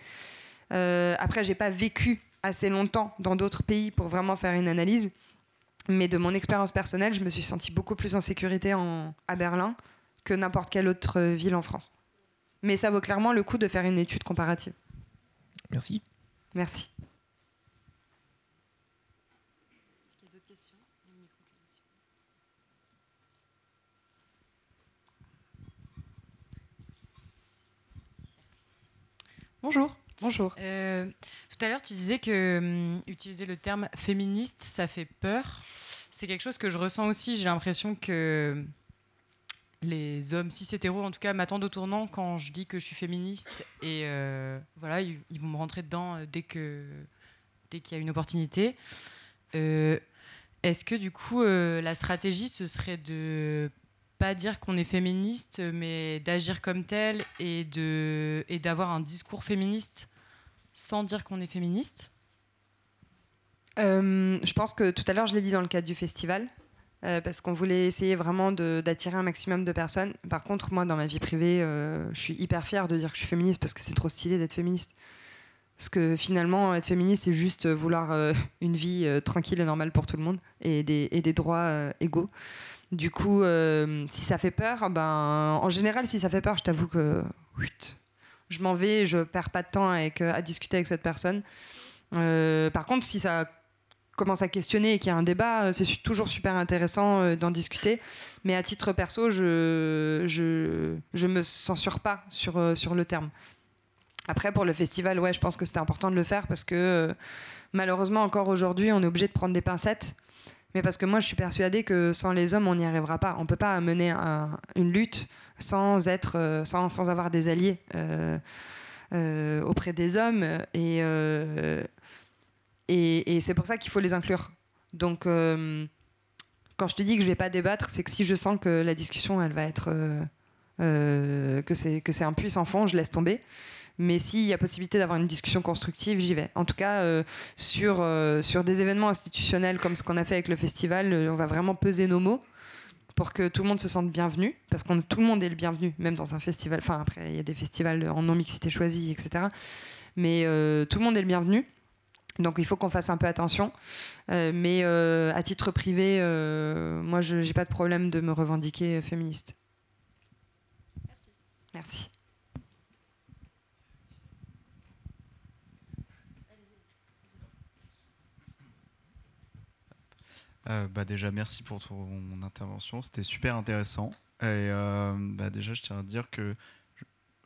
Euh, après, j'ai pas vécu assez longtemps dans d'autres pays pour vraiment faire une analyse, mais de mon expérience personnelle, je me suis sentie beaucoup plus en sécurité en, à Berlin que n'importe quelle autre ville en France. Mais ça vaut clairement le coup de faire une étude comparative. Merci. Merci. Bonjour. Bonjour. Euh, tout à l'heure, tu disais que hum, utiliser le terme féministe, ça fait peur. C'est quelque chose que je ressens aussi. J'ai l'impression que les hommes cis hétéros, en tout cas, m'attendent au tournant quand je dis que je suis féministe. Et euh, voilà, ils, vont me rentrer dedans euh, dès que dès qu'il y a une opportunité. Euh, est-ce que du coup, la stratégie, ce serait de pas dire qu'on est féministe, mais d'agir comme tel et de et d'avoir un discours féministe sans dire qu'on est féministe Je pense que tout à l'heure, je l'ai dit dans le cadre du festival. Euh, parce qu'on voulait essayer vraiment d'attirer un maximum de personnes. Par contre, moi, dans ma vie privée, euh, je suis hyper fière de dire que je suis féministe parce que c'est trop stylé d'être féministe. Parce que finalement, être féministe, c'est juste vouloir euh, une vie tranquille et normale pour tout le monde et des, et des droits égaux. Du coup, si ça fait peur, ben, en général, si ça fait peur, je t'avoue que je m'en vais, je perds pas de temps avec, à discuter avec cette personne. par contre, si ça commence à questionner et qu'il y a un débat, euh, c'est toujours super intéressant euh, d'en discuter. Mais à titre perso, je, je, je me censure pas sur, euh, sur le terme. Après, pour le festival, ouais, je pense que c'était important de le faire parce que malheureusement, encore aujourd'hui, on est obligé de prendre des pincettes. Mais parce que moi, je suis persuadée que sans les hommes, on n'y arrivera pas. On peut pas mener une lutte sans, être, sans, sans avoir des alliés auprès des hommes. Et et, c'est pour ça qu'il faut les inclure. Donc, euh, quand je te dis que je vais pas débattre, c'est que si je sens que la discussion, elle va être. Euh, euh, que c'est un puissant fond, je laisse tomber. Mais s'il y a possibilité d'avoir une discussion constructive, j'y vais. En tout cas, sur, sur des événements institutionnels comme ce qu'on a fait avec le festival, on va vraiment peser nos mots pour que tout le monde se sente bienvenu, parce que tout le monde est le bienvenu, même dans un festival. Enfin, après, il y a des festivals en non-mixité choisie, etc. Mais tout le monde est le bienvenu. Donc il faut qu'on fasse un peu attention. Euh, mais euh, à titre privé, euh, moi, je n'ai pas de problème de me revendiquer féministe. Merci. Merci. Bah déjà, merci pour ton intervention. C'était super intéressant. Et bah déjà, je tiens à dire que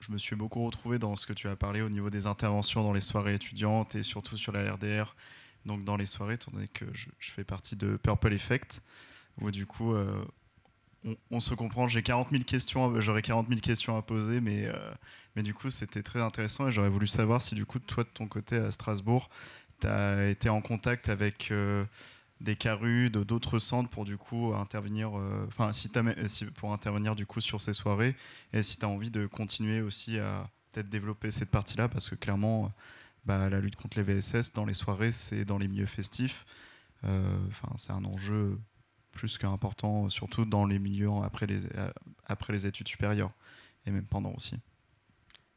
je me suis beaucoup retrouvé dans ce que tu as parlé au niveau des interventions dans les soirées étudiantes et surtout sur la RDR. Donc dans les soirées, étant donné que je, fais partie de Purple Effect, où du coup euh, on, se comprend. J'ai 40 000 questions, j'aurais 40 000 questions à poser, mais, euh, mais du coup, c'était très intéressant et j'aurais voulu savoir si, du coup, toi, de ton côté à Strasbourg, tu as été en contact avec euh, des carus, d'autres centres pour, du coup, intervenir, euh, enfin, si, pour intervenir, du coup, sur ces soirées et si tu as envie de continuer aussi à peut-être développer cette partie-là parce que clairement, bah, la lutte contre les VSS dans les soirées, c'est dans les milieux festifs. Enfin, c'est un enjeu plus qu'important, surtout dans les milieux euh, après les études supérieures et même pendant aussi.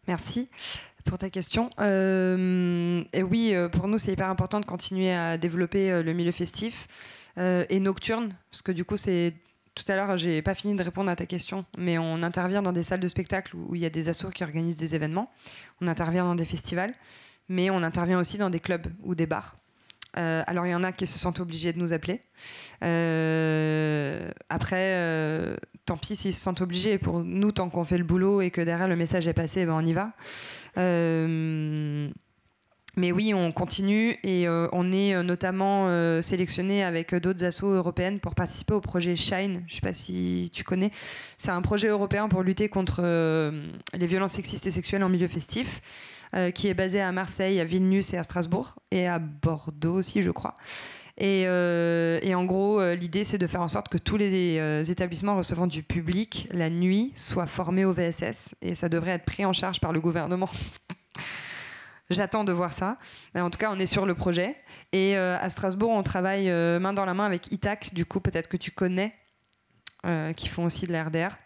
Merci pour ta question. Euh, et oui, euh, pour nous, c'est hyper important de continuer à développer le milieu festif et nocturne, parce que du coup, c'est tout à l'heure, j'ai pas fini de répondre à ta question, mais on intervient dans des salles de spectacle où il y a des assos qui organisent des événements. On intervient dans des festivals, mais on intervient aussi dans des clubs ou des bars. Euh, alors il y en a qui se sentent obligés de nous appeler. Euh, après, euh, tant pis s'ils se sentent obligés. Pour nous, tant qu'on fait le boulot et que derrière le message est passé, ben, on y va. mais oui, on continue et on est notamment sélectionné avec d'autres assos européennes pour participer au projet Shine. Je ne sais pas si tu connais. C'est un projet européen pour lutter contre les violences sexistes et sexuelles en milieu festif. Euh, qui est basé à Marseille, à Vilnius et à Strasbourg, et à Bordeaux aussi, je crois. Et, euh, en gros, euh, l'idée, c'est de faire en sorte que tous les établissements recevant du public la nuit soient formés au VSS. Et ça devrait être pris en charge par le gouvernement. J'attends de voir ça. En tout cas, on est sur le projet. Et à Strasbourg, on travaille main dans la main avec ITAC, du coup, peut-être que tu connais, qui font aussi de la RDR.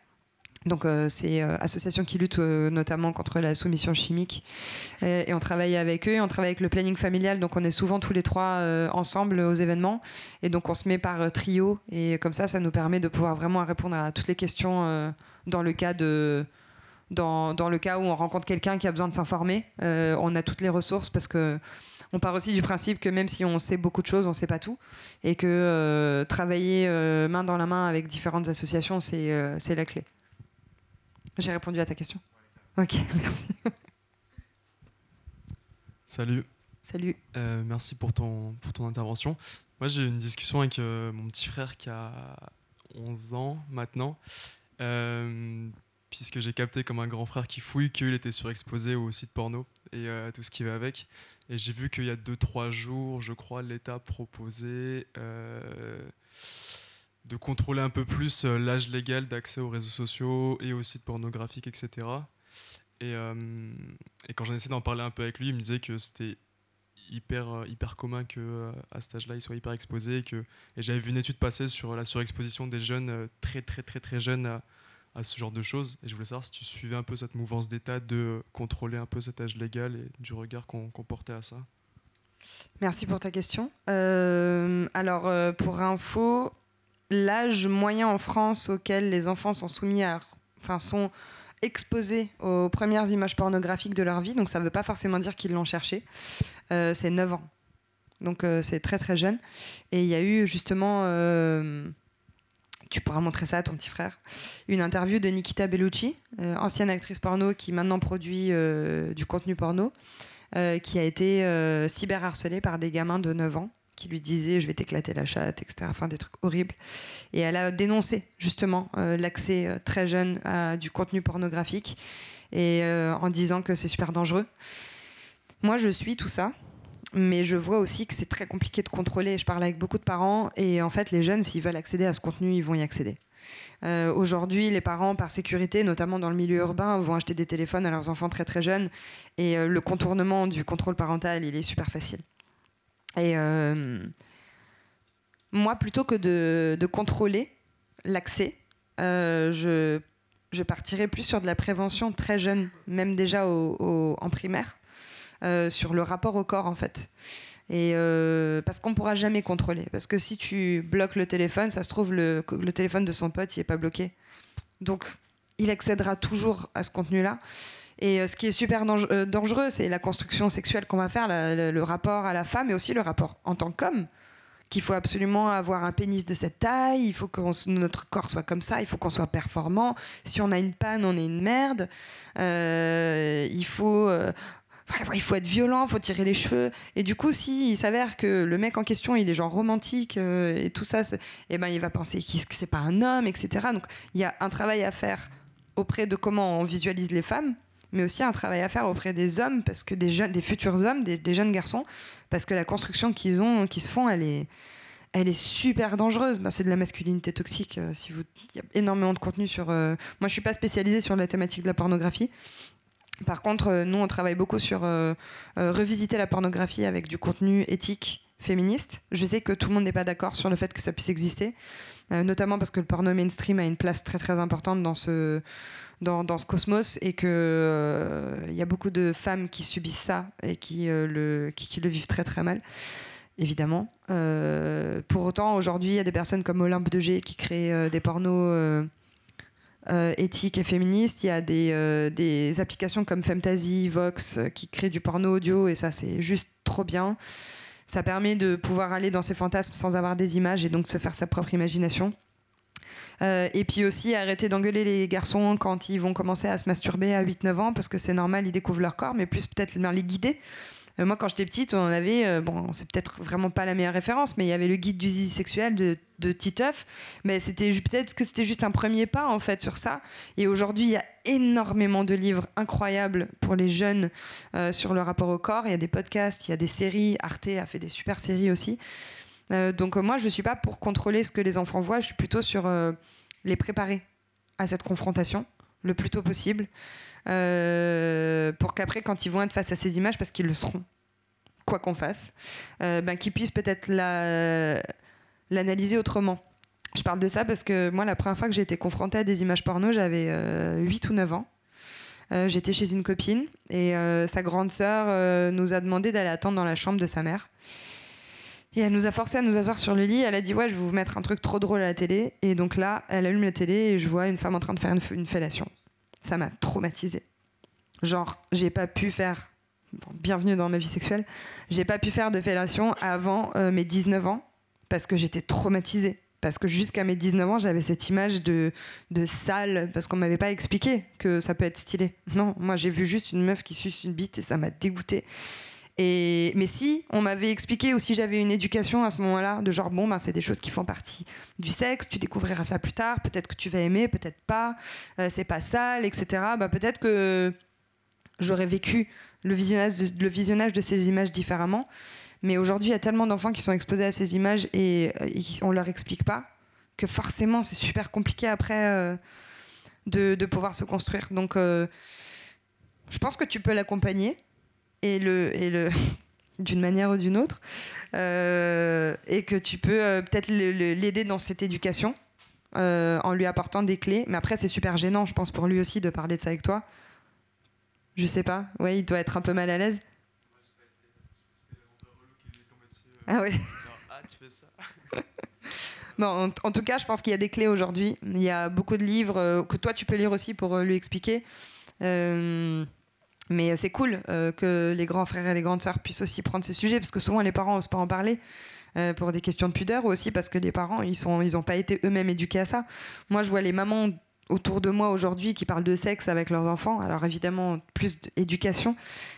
Donc euh, c'est euh, association qui lutte euh, notamment contre la soumission chimique. Et, on travaille avec eux, on travaille avec le planning familial, donc on est souvent tous les trois ensemble aux événements. Et donc on se met par trio. Et comme ça ça nous permet de pouvoir vraiment répondre à toutes les questions dans le cas de dans, dans le cas où on rencontre quelqu'un qui a besoin de s'informer, on a toutes les ressources parce que on part aussi du principe que même si on sait beaucoup de choses, on ne sait pas tout. Et que travailler main dans la main avec différentes associations, c'est la clé. J'ai répondu à ta question. Ok, merci. Salut. Salut. Euh, merci pour ton, pour ton intervention. Moi, j'ai eu une discussion avec euh, mon petit frère qui a 11 ans maintenant, euh, puisque j'ai capté comme un grand frère qui fouille qu'il était surexposé au site porno et à tout ce qui va avec. Et j'ai vu qu'il y a 2-3 jours, je crois, l'État proposait de contrôler un peu plus euh, l'âge légal d'accès aux réseaux sociaux et aux sites pornographiques, etc. Euh, et, quand j'en essayé d'en parler un peu avec lui, il me disait que c'était hyper, euh, hyper commun que à cet âge-là, il soit hyper exposé. Et, j'avais vu une étude passer sur la surexposition des jeunes très, très, très, très jeunes à, ce genre de choses. Et je voulais savoir si tu suivais un peu cette mouvance d'État de contrôler un peu cet âge légal et du regard qu'on portait à ça. Merci pour ta question. alors, pour info, l'âge moyen en France auquel les enfants sont soumis à, enfin, sont exposés aux premières images pornographiques de leur vie, donc ça ne veut pas forcément dire qu'ils l'ont cherché, euh, c'est 9 ans. Donc euh, c'est très très jeune. Et il y a eu justement, euh, tu pourras montrer ça à ton petit frère, une interview de Nikita Bellucci, ancienne actrice porno qui maintenant produit du contenu porno, qui a été cyberharcelée par des gamins de 9 ans qui lui disait je vais t'éclater la chatte, etc. Enfin des trucs horribles. Et elle a dénoncé justement euh, l'accès euh, très jeune à du contenu pornographique et euh, en disant que c'est super dangereux. Moi je suis tout ça, mais je vois aussi que c'est très compliqué de contrôler. Je parle avec beaucoup de parents et en fait les jeunes s'ils veulent accéder à ce contenu ils vont y accéder. Aujourd'hui, les parents, par sécurité, notamment dans le milieu urbain, vont acheter des téléphones à leurs enfants très très jeunes et le contournement du contrôle parental, il est super facile. Et euh, moi, plutôt que de, contrôler l'accès, euh, je, je partirais plus sur de la prévention très jeune, même déjà en primaire, euh, sur le rapport au corps en fait. Et parce qu'on ne pourra jamais contrôler. Parce que si tu bloques le téléphone, ça se trouve, le, le téléphone de son pote, n'est pas bloqué. Donc, il accédera toujours à ce contenu-là. Et euh, ce qui est super euh, dangereux, c'est la construction sexuelle qu'on va faire, le, rapport à la femme, et aussi le rapport en tant qu'homme. Qu'il faut absolument avoir un pénis de cette taille, il faut que notre corps soit comme ça, il faut qu'on soit performant. Si on a une panne, on est une merde. Euh, il faut il faut être violent, il faut tirer les cheveux. Et du coup, si il s'avère que le mec en question, il est genre romantique et tout ça, eh ben, il va penser que c'est pas un homme, etc. Donc, il y a un travail à faire auprès de comment on visualise les femmes, mais aussi un travail à faire auprès des hommes, parce que des, jeunes, des futurs hommes, des, jeunes garçons, parce que la construction qu'ils ont, qui se font, elle est, elle est super dangereuse. Ben, c'est de la masculinité toxique. Euh, il y a énormément de contenu sur. Euh, moi, je suis pas spécialisée sur la thématique de la pornographie, par contre, euh, nous, on travaille beaucoup sur revisiter la pornographie avec du contenu éthique féministe. Je sais que tout le monde n'est pas d'accord sur le fait que ça puisse exister, notamment parce que le porno mainstream a une place très très importante dans ce, dans, dans ce cosmos et qu'il il y a beaucoup de femmes qui subissent ça et qui, le, qui, le vivent très très mal. Évidemment. pour autant, aujourd'hui, il y a des personnes comme Olympe de qui créent des pornos euh, éthique et féministe. Il y a des, euh, des applications comme Femtasy, Vox euh, qui créent du porno audio et ça c'est juste trop bien. Ça permet de pouvoir aller dans ses fantasmes sans avoir des images et donc se faire sa propre imagination. et puis aussi arrêter d'engueuler les garçons quand ils vont commencer à se masturber à 8-9 ans parce que c'est normal, ils découvrent leur corps, mais plus peut-être les guider euh, moi, quand j'étais petite, on avait, euh, bon, c'est peut-être vraiment pas la meilleure référence, mais il y avait le guide du zizi sexuel de, de Titeuf. Mais c'était peut-être que c'était juste un premier pas en fait sur ça. Et aujourd'hui, il y a énormément de livres incroyables pour les jeunes euh, sur le rapport au corps. Il y a des podcasts, il y a des séries. Arte a fait des super séries aussi. donc moi, je suis pas pour contrôler ce que les enfants voient. Je suis plutôt sur les préparer à cette confrontation le plus tôt possible. Euh, pour qu'après, quand ils vont être face à ces images, parce qu'ils le seront, quoi qu'on fasse, euh, ben, qu'ils puissent peut-être l'analyser autrement. Je parle de ça parce que moi, la première fois que j'ai été confrontée à des images porno, j'avais 8 euh, ou 9 ans. J'étais chez une copine et sa grande sœur nous a demandé d'aller attendre dans la chambre de sa mère. Et elle nous a forcé à nous asseoir sur le lit. Elle a dit Ouais, je vais vous mettre un truc trop drôle à la télé. Et donc là, elle allume la télé et je vois une femme en train de faire une, fellation ça m'a traumatisée. Genre, j'ai pas pu faire. bienvenue dans ma vie sexuelle. J'ai pas pu faire de fellation avant euh, mes 19 ans parce que j'étais traumatisée. Parce que jusqu'à mes 19 ans, j'avais cette image de, de sale, parce qu'on m'avait pas expliqué que ça peut être stylé. Non, moi j'ai vu juste une meuf qui suce une bite et ça m'a dégoûtée. Et, mais si on m'avait expliqué ou si j'avais une éducation à ce moment-là, de genre, bon, ben, c'est des choses qui font partie du sexe, tu découvriras ça plus tard, peut-être que tu vas aimer, peut-être pas, euh, c'est pas sale, etc. Bah, peut-être que j'aurais vécu le visionnage, de, ces images différemment. Mais aujourd'hui, il y a tellement d'enfants qui sont exposés à ces images et, on leur explique pas que forcément, c'est super compliqué après euh, de, pouvoir se construire. Donc, euh, je pense que tu peux l'accompagner et le, et le d'une manière ou d'une autre, euh, et que tu peux euh, peut-être l'aider dans cette éducation euh, en lui apportant des clés. Mais après, c'est super gênant, je pense, pour lui aussi de parler de ça avec toi. Je sais pas, ouais, il doit être un peu mal à l'aise. Ah ouais. Ah, tu fais ça. bon, en, tout cas, je pense qu'il y a des clés aujourd'hui. Il y a beaucoup de livres que toi tu peux lire aussi pour lui expliquer. Mais euh, c'est cool euh, que les grands frères et les grandes sœurs puissent aussi prendre ces sujets, parce que souvent les parents n'osent pas en parler euh, pour des questions de pudeur, ou aussi parce que les parents, ils n'ont ils pas été eux-mêmes éduqués à ça. Moi, je vois les mamans autour de moi aujourd'hui qui parlent de sexe avec leurs enfants. Alors évidemment, plus d'éducation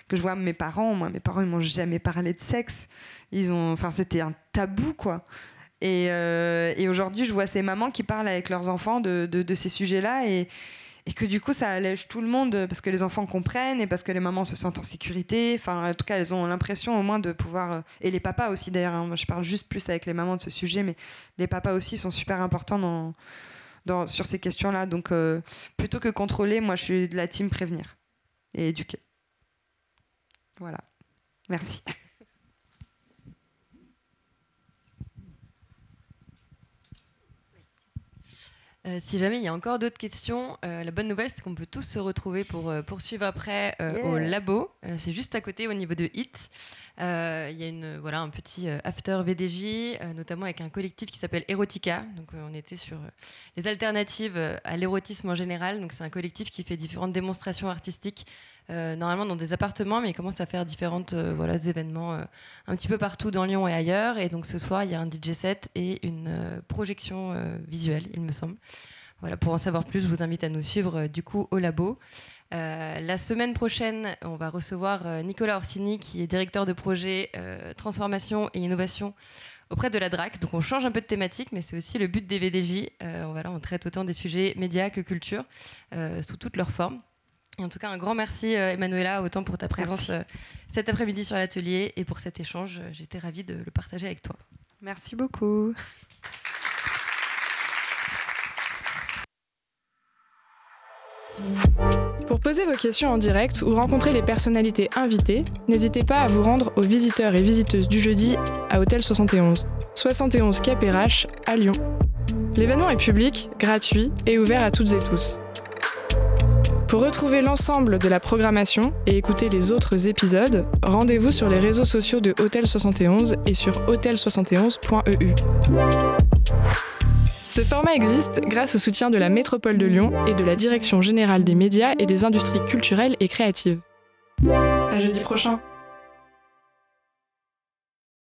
que je vois mes parents. Moi, mes parents, ils m'ont jamais parlé de sexe. Ils ont, enfin, c'était un tabou, quoi. Et, aujourd'hui, je vois ces mamans qui parlent avec leurs enfants de, de, de ces sujets-là et et que du coup ça allège tout le monde parce que les enfants comprennent et parce que les mamans se sentent en sécurité. Enfin, en tout cas, elles ont l'impression au moins de pouvoir euh, et les papas aussi d'ailleurs. Hein. je parle juste plus avec les mamans de ce sujet, mais les papas aussi sont super importants sur ces questions-là. Donc, euh, plutôt que contrôler, moi, je suis de la team prévenir et éduquer. Voilà. Merci. Euh, si jamais il y a encore d'autres questions, euh, la bonne nouvelle, c'est qu'on peut tous se retrouver pour euh, poursuivre après au labo. c'est juste à côté au niveau de HIT. Il y a une, voilà, un petit after VDJ, notamment avec un collectif qui s'appelle Erotica. Donc, on était sur les alternatives à l'érotisme en général. Donc, c'est un collectif qui fait différentes démonstrations artistiques normalement dans des appartements, mais il commence à faire différents euh, voilà, événements euh, un petit peu partout dans Lyon et ailleurs. Et donc ce soir, il y a un DJ set et une projection visuelle, il me semble. Voilà, pour en savoir plus, je vous invite à nous suivre du coup au labo. la semaine prochaine, on va recevoir Nicolas Orsini, qui est directeur de projet transformation et innovation auprès de la DRAC. Donc on change un peu de thématique, mais c'est aussi le but des VDJ. voilà, on traite autant des sujets médias que culture, sous toutes leurs formes. Et en tout cas, un grand merci, Emanuela, autant pour ta présence cet après-midi sur l'atelier et pour cet échange. J'étais ravie de le partager avec toi. Merci beaucoup. Pour poser vos questions en direct ou rencontrer les personnalités invitées, n'hésitez pas à vous rendre aux visiteurs et visiteuses du jeudi à Hôtel 71, 71 KPRH à Lyon. L'événement est public, gratuit et ouvert à toutes et tous. Pour retrouver l'ensemble de la programmation et écouter les autres épisodes, rendez-vous sur les réseaux sociaux de Hôtel 71 et sur hôtel71.eu. Ce format existe grâce au soutien de la Métropole de Lyon et de la Direction générale des médias et des industries culturelles et créatives. À jeudi prochain!